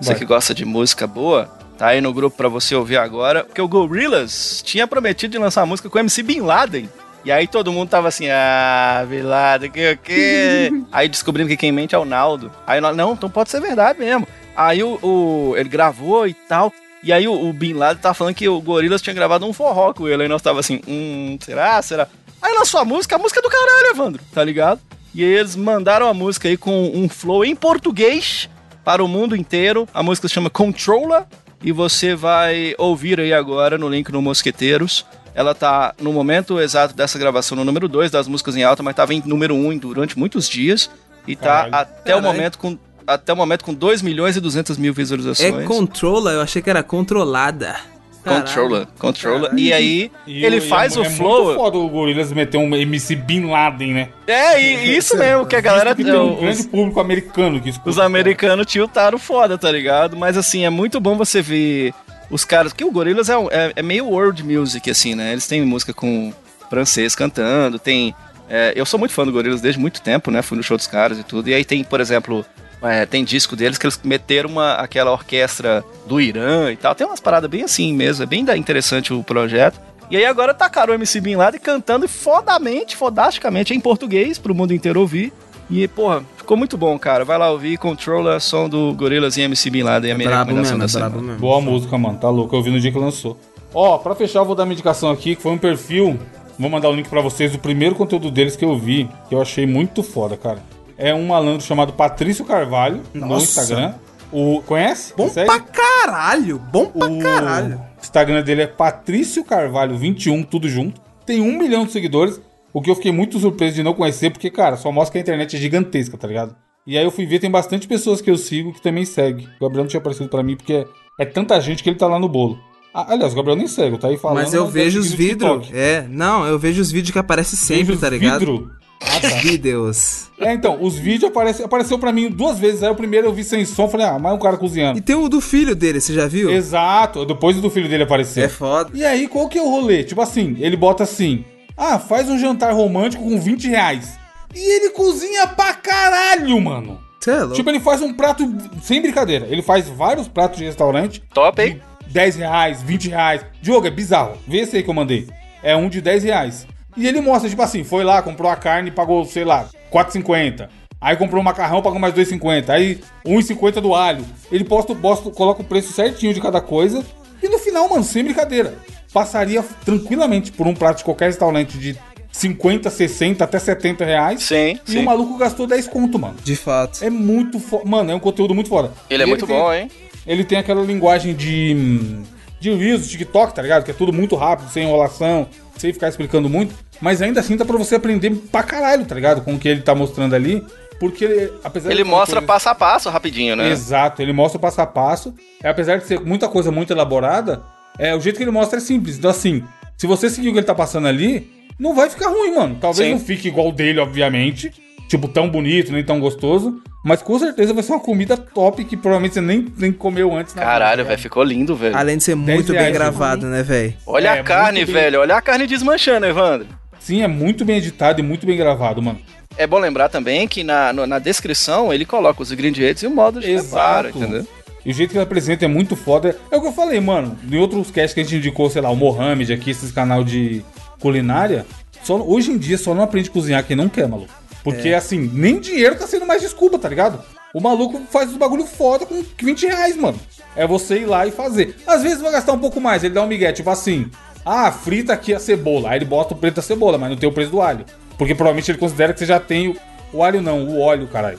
Você Vai. que gosta de música boa, tá aí no grupo pra você ouvir agora, porque o Gorillaz tinha prometido de lançar música com o MC Bin Laden. E aí todo mundo tava assim, ah, Bin Laden, que o quê? aí descobrimos que quem mente é o Naldo. Aí nós, não, então pode ser verdade mesmo. Aí o, o- ele gravou e tal. E aí o, o Bin Laden tava falando que o Gorillaz tinha gravado um forró com ele. Aí nós tava assim, hum, será, será? Aí lançou a música, a música é do caralho, Evandro, tá ligado? E aí eles mandaram a música aí com um flow em português para o mundo inteiro. A música se chama Controller e você vai ouvir aí agora no link no Mosqueteiros. Ela tá no momento exato dessa gravação no número 2 das músicas em alta, mas tava em número 1 um durante muitos dias e tá Caralho. até o Caralho. momento com até o momento com 2 milhões e 200 mil É visualizações. controla, eu achei que era controlada. Caralho. Controller, controller. Caralho. E aí E ele e faz é, o é flow. muito foda o Gorillaz meter um MC Bin Laden, né? É, e isso mesmo que a galera que tem um os- grande público americano que escuta. Os americanos tiltaram foda, tá ligado? Mas assim, é muito bom você ver os caras. Que o Gorillaz é, é- é meio world music, assim, né? Eles têm música com francês cantando, tem. é, eu sou muito fã do Gorillaz desde muito tempo, né? Fui no show dos caras e tudo. E aí tem, por exemplo. É, tem disco deles que eles meteram uma, aquela orquestra do Irã e tal. Tem umas paradas bem assim mesmo. É bem da- interessante o projeto. E aí agora tacaram o MC Bin Laden cantando fodamente, fodasticamente em português pro mundo inteiro ouvir. E, porra, ficou muito bom, cara. Vai lá ouvir Controller, som do Gorillaz e MC Bin Laden. É a minha Brabo recomendação mesmo, é da brabo semana. mesmo. Boa música, mano. Tá louco. Eu vi no dia que lançou. Ó, pra fechar, eu vou dar uma indicação aqui, que foi um perfil. Vou mandar o link pra vocês do primeiro conteúdo deles que eu vi, que eu achei muito foda, cara. É um malandro chamado Patrício Carvalho, no Nossa. Instagram. O, conhece? Bom Segue? pra caralho, bom pra O caralho. Instagram dele é Patrício Carvalho 21, tudo junto. Tem um milhão de seguidores, o que eu fiquei muito surpreso de não conhecer, porque, cara, só mostra que a internet é gigantesca, tá ligado? E aí eu fui ver, tem bastante pessoas que eu sigo que também segue. O Gabriel não tinha aparecido pra mim, porque é tanta gente que ele tá lá no bolo. Ah, aliás, o Gabriel nem segue, tá aí falando. Mas eu tá vejo os no vidros. É, não, eu vejo os vídeos que aparecem sempre, tá ligado? vidro. Ah, tá. Vídeos. É, então, os vídeos aparecem, apareceu pra mim duas vezes. Aí o primeiro eu vi sem som, falei, ah, mais um cara cozinhando. E tem o do filho dele, você já viu? Exato, depois do filho dele aparecer. É foda. E aí, qual que é o rolê? Tipo assim, ele bota assim: Ah, faz um jantar romântico com 20 reais. E ele cozinha pra caralho, mano. Cê é louco. Tipo, ele faz um prato, sem brincadeira, ele faz vários pratos de restaurante. Top, hein? de 10 reais, 20 reais. Diogo, é bizarro. Vê esse aí que eu mandei. É um de 10 reais. E ele mostra, tipo assim, foi lá, comprou a carne e pagou, sei lá, 4,50. Aí comprou o macarrão, pagou mais 2,50. Aí 1,50 do alho. Ele posta, posta, coloca o preço certinho de cada coisa. E no final, mano, sem brincadeira, passaria tranquilamente por um prato de qualquer restaurante de 50, 60, até 70 reais. Sim, E sim. o maluco gastou 10 conto, mano. De fato. É muito foda. Mano, é um conteúdo muito foda. Ele é E muito tem- bom, hein? ele tem aquela linguagem de. hum, de Reels, de TikTok, tá ligado? Que é tudo muito rápido, sem enrolação, sem ficar explicando muito. Mas ainda assim dá pra você aprender pra caralho, tá ligado? Com o que ele tá mostrando ali. Porque ele, apesar Ele mostra passo a passo rapidinho, né? Exato, ele mostra o passo a passo. É, apesar de ser muita coisa muito elaborada, é, o jeito que ele mostra é simples. Então, assim, se você seguir o que ele tá passando ali, não vai ficar ruim, mano. Talvez Sim. não fique igual o dele, obviamente. Tipo, tão bonito, nem tão gostoso. Mas com certeza vai ser uma comida top que provavelmente você nem, nem comeu antes. Caralho, velho, ficou lindo, velho. Além de ser muito bem gravado, né? velho? Olha É, a carne, bem- velho. Olha a carne desmanchando, Evandro. Sim, é muito bem editado e muito bem gravado, mano. É bom lembrar também que na, no- na descrição ele coloca os ingredientes e o modo de preparo, Exato. entendeu? E o jeito que ele apresenta é muito foda. É o que eu falei, mano. Em outros casts que a gente indicou, sei lá, o Mohamed aqui, esses canal de culinária. Só, hoje em dia só não aprende a cozinhar quem não quer, maluco. Porque assim, nem dinheiro tá sendo mais desculpa, tá ligado? O maluco faz os bagulho foda com 20 reais, mano. É você ir lá e fazer. Às vezes vai gastar um pouco mais, ele dá um migué, tipo assim. Ah, frita aqui a cebola. Aí ele bota o preço da cebola, mas não tem o preço do alho. Porque provavelmente ele considera que você já tem o, o alho, não, o óleo, caralho.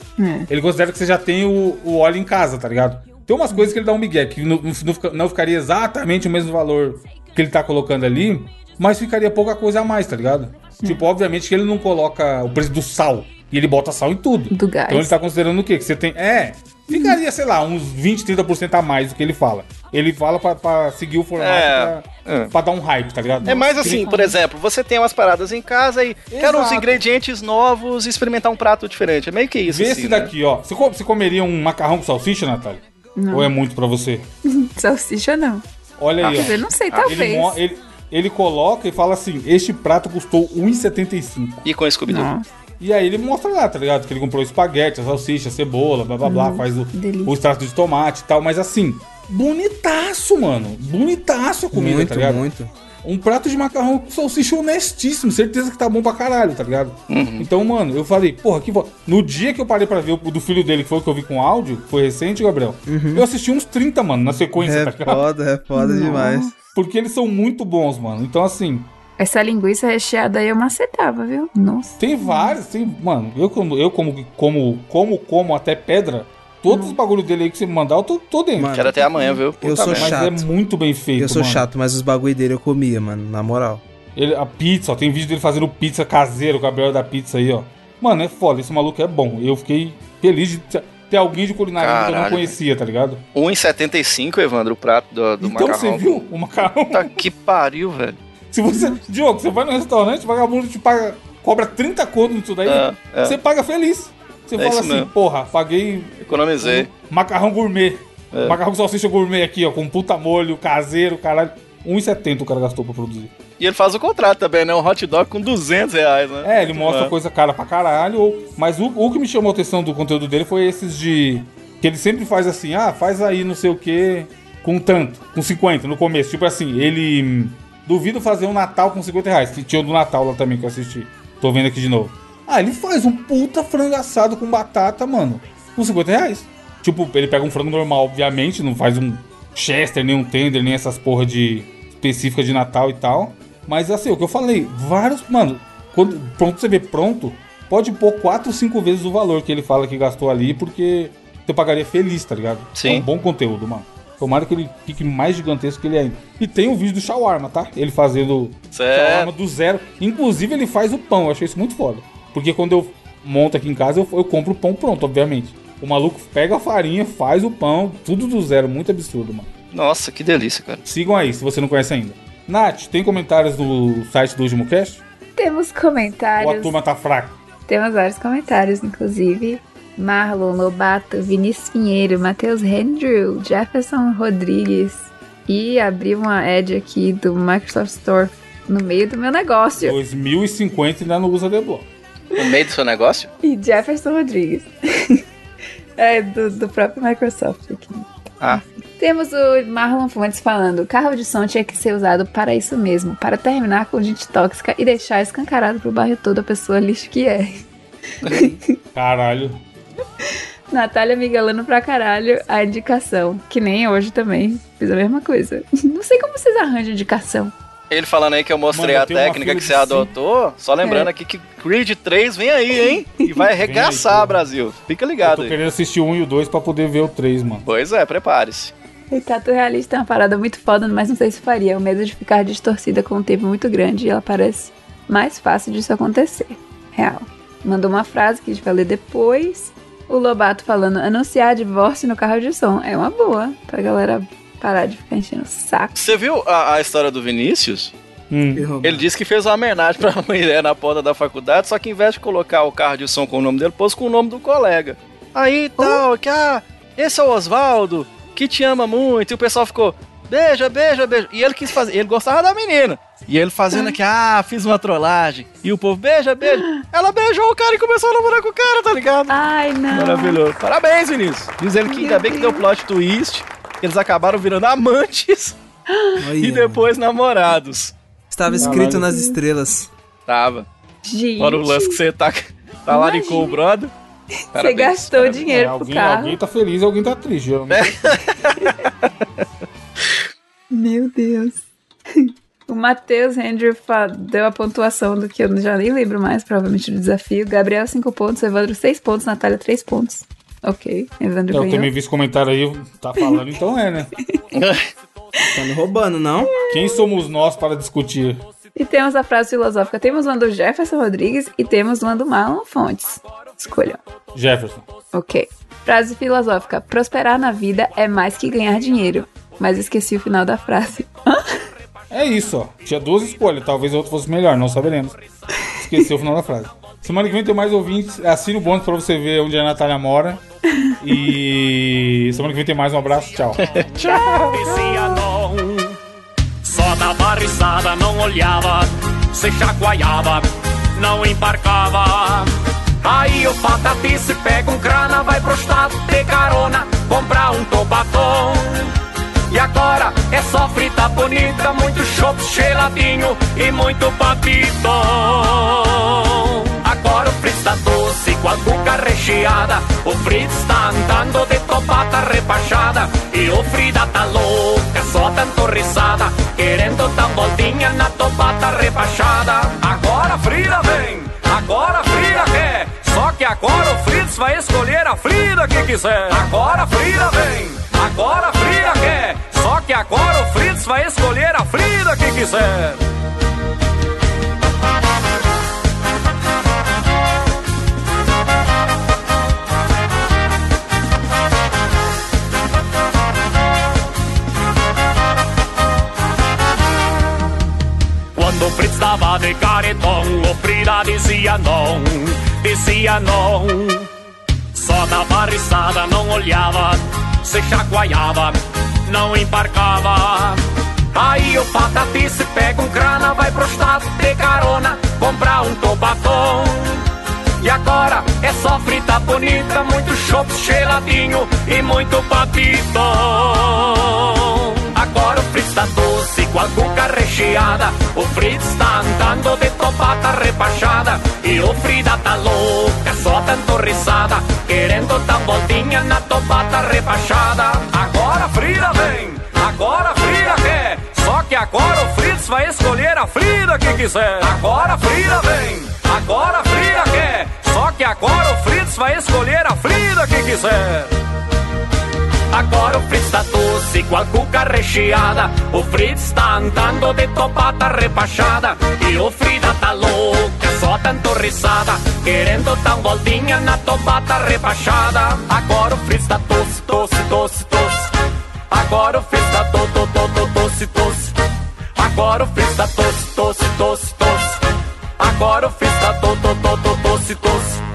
Ele considera que você já tem o, o óleo em casa, tá ligado? Tem umas coisas que ele dá um migué, que não, não não ficaria exatamente o mesmo valor que ele tá colocando ali, mas ficaria pouca coisa a mais, tá ligado? Tipo, obviamente que ele não coloca o preço do sal. E ele bota sal em tudo. Do gás. Então ele tá considerando o quê? Que você tem. É. Ficaria, sei lá, uns 20, 30% a mais do que ele fala. Ele fala pra, pra seguir o formato É, pra, é. pra dar um hype, tá ligado? É mais assim, por exemplo, você tem umas paradas em casa e quero uns Exato. ingredientes novos e experimentar um prato diferente. É meio que isso. Vê assim, esse né? daqui, ó. Você, co- você comeria um macarrão com salsicha, Natália? Não. Ou é muito pra você? Salsicha não. Olha aí, Quer ó. dizer, não sei, Ele, talvez. mo- ele, ele coloca e fala assim: Este prato custou 1,75. E com Scooby-Doo. Não. E aí ele mostra lá, tá ligado? Que ele comprou espaguete, a salsicha, a cebola, blá blá blá, faz o, delícia. o extrato de tomate e tal, mas assim, bonitaço, mano. Bonitaço a comida, muito, tá ligado? muito. Um prato de macarrão com salsicha honestíssimo, certeza que tá bom pra caralho, tá ligado? Uhum. Então, mano, eu falei, porra, que vo... No dia que eu parei pra ver o do filho dele, que foi o que eu vi com áudio, que foi recente, Gabriel, eu assisti uns 30, mano, na sequência, É tá ligado? foda, é foda demais. Porque eles são muito bons, mano. Então, assim, Essa linguiça recheada aí eu macetava, viu? Nossa. Tem vários, tem. Mano, eu como, eu como, como, como, como até pedra, todos os bagulhos dele aí que você me mandar, eu tô, tô dentro. Mano, Quero até amanhã, viu? Eu sou merda. Mas chato. é muito bem feito. Eu sou mano. chato, mas os bagulho dele eu comia, mano, na moral. Ele, a pizza, ó, tem vídeo dele fazendo pizza caseiro, o Gabriel da pizza aí, ó. Mano, é foda, esse maluco é bom. Eu fiquei feliz de ter- alguém de culinária que eu não conhecia, tá ligado? 1,75, Evandro, o prato do, do então macarrão. você viu o macarrão? Tá que pariu, velho. Se você. Diogo, você vai no restaurante, o vagabundo te paga. Cobra 30 conto nisso daí, É, é. você paga feliz. Você É fala assim, mesmo. porra, paguei Economizei. Macarrão gourmet. É. Macarrão com salsicha gourmet aqui, ó, com puta molho, caseiro, caralho. 1,70 o cara gastou pra produzir. E ele faz o contrário também, né? Um hot dog com 200 reais, né? É, ele mostra É. coisa cara pra caralho. ou- Mas o, o que me chamou a atenção do conteúdo dele foi esses de. Que ele sempre faz assim, ah, faz aí não sei o que com tanto, com 50 no começo. Tipo assim, ele. hum, Duvido fazer um Natal com 50 reais. Que tinha o do Natal lá também que eu assisti. Tô vendo aqui de novo. Ah, ele faz um puta frango assado com batata, mano. Com 50 reais. Tipo, ele pega um frango normal, obviamente, não faz um Chester, nem um tender, nem essas porra de específica de Natal e tal. Mas assim, o que eu falei, vários, mano, quando pronto você vê pronto, pode pôr 4, 5 vezes o valor que ele fala que gastou ali, porque você pagaria feliz, tá ligado? Sim. É um bom conteúdo, mano. Tomara que ele fique mais gigantesco que ele é ainda. E tem o vídeo do shawarma, tá? Ele fazendo Certo. shawarma do zero. Inclusive, ele faz o pão. Eu achei isso muito foda. Porque quando eu monto aqui em casa, eu, eu compro o pão pronto, obviamente. O maluco pega a farinha, faz o pão, tudo do zero. Muito absurdo, mano. Nossa, que delícia, cara. Sigam aí, se você não conhece ainda. Nath, tem comentários no site do último cast? Temos Ou a comentários. turma tá fraca? Temos vários comentários, inclusive. Marlon Lobato, Vinícius Pinheiro, Matheus Andrew, Jefferson Rodrigues. E abri uma ad aqui do Microsoft Store no meio do meu negócio. 2050 ainda não usa Deblock. No meio do seu negócio? E Jefferson Rodrigues. é, do, do próprio Microsoft aqui. Ah, Temos o Marlon Fontes falando: o carro de som tinha que ser usado para isso mesmo, para terminar com gente tóxica e deixar escancarado pro bairro todo a pessoa lixo que é. Caralho. Natália Miguelando pra caralho a indicação. Que nem hoje também. Fiz a mesma coisa. Não sei como vocês arranjam indicação. Ele falando aí que eu mostrei Mano, eu a técnica que você adotou. Só lembrando É. aqui que Creed 3 vem aí, hein? E vai arregaçar, porra. Brasil. Fica Eu ligado tô aí. querendo assistir o 1 e o 2 pra poder ver o 3, mano. Pois é, prepare-se. Retrato realista é uma parada muito foda, mas não sei se faria. O medo de ficar distorcida com um tempo muito grande e ela parece mais fácil disso acontecer. Real. Mandou uma frase que a gente vai ler depois. O Lobato falando anunciar divórcio no carro de som. É uma boa pra galera parar de ficar enchendo o saco. Você viu a, a história do Vinícius? Hum. Ele disse que fez uma homenagem pra mulher na porta da faculdade, só que em vez de colocar o carro de som com o nome dele, pôs com o nome do colega. Aí tal, que ah, esse é o Oswaldo, que te ama muito, e o pessoal ficou, beija, beija, beija. E ele quis fazer, ele gostava da menina. E ele fazendo aqui, ah, fiz uma trollagem. E o povo, beija, beija. Ela beijou o cara e começou a namorar com o cara, tá ligado? Ai, não. Maravilhoso. Parabéns, Vinícius. Diz ele que ainda Meu bem que deu Deus. plot twist. Eles acabaram virando amantes Olha, e depois namorados. Estava Caralho. escrito nas estrelas. Tava. Gente, Fora o lance que você tá, tá lá com o brother. você gastou dinheiro É, pro alguém, carro. alguém tá feliz, alguém tá triste. Eu não sei. Meu Deus. O Matheus Andrew deu a pontuação do que eu já nem lembro mais, provavelmente, do desafio. Gabriel, 5 pontos. Evandro, 6 pontos. Natália, 3 pontos. Ok, Evandro Eu ganhou. também vi esse comentário aí, tá falando, então é, né? Tá me roubando, não? Quem somos nós para discutir? E temos a frase filosófica. Temos uma do Jefferson Rodrigues e temos uma do Marlon Fontes. Escolham. Jefferson. Ok. Frase filosófica. Prosperar na vida é mais que ganhar dinheiro. Mas esqueci o final da frase. É isso, ó. Tinha duas escolhas. Talvez a outra fosse melhor, não saberemos. Esqueceu o final da frase. Semana que vem tem mais ouvintes. Assine o bônus pra você ver onde a Natália mora. E semana que vem tem mais. Um abraço. Tchau. não. Só dava risada, não olhava, se chacoalhava, não embarcava. Aí o patati se pega um crana, vai pro estado de carona, comprar um tobatom. E agora é só frita bonita, muito chopp geladinho e muito papito. Agora o Fritz tá doce com a cuca recheada. O Fritz tá andando de topata repachada. E o Frida tá louca, só dando risada. Querendo dar voltinha na topata repachada. Agora a Frida vem, agora a Frida quer. Só que agora o Fritz vai escolher a Frida que quiser. Agora a Frida vem, agora a Frida quer. Só que agora o Fritz vai escolher a Frida que quiser. Fritz tava de caretão, o Frida dizia não, dizia não. Só dava risada, não olhava, se chacoalhava, não embarcava. Aí o patati se pega um crana, vai pro estado de carona, comprar um tobatom. E agora é só frita bonita, muito chopp geladinho e muito papito. Agora o Fritz tá doce com a cuca recheada. O Fritz tá andando de topata repachada. E o Frida tá louca, só dando risada. Querendo dar voltinha na topata repachada. Agora a Frida vem, agora a Frida quer. Só que agora o Fritz vai escolher a Frida que quiser. Agora a Frida vem, agora a Frida quer. Só que agora o Fritz vai escolher a Frida que quiser. Agora o Fritz tá doce com a cuca recheada. O Fritz tá andando de topata repachada. E o Frida tá louca, só dando risada. Querendo dar voltinha na topata repachada. Agora o Fritz tá doce, doce, doce, doce. Agora o Fritz tá do, do, do, do, doce, doce. Agora o Fritz tá doce, doce, doce, doce. Agora o Fritz tá do, do, do, do, doce, doce.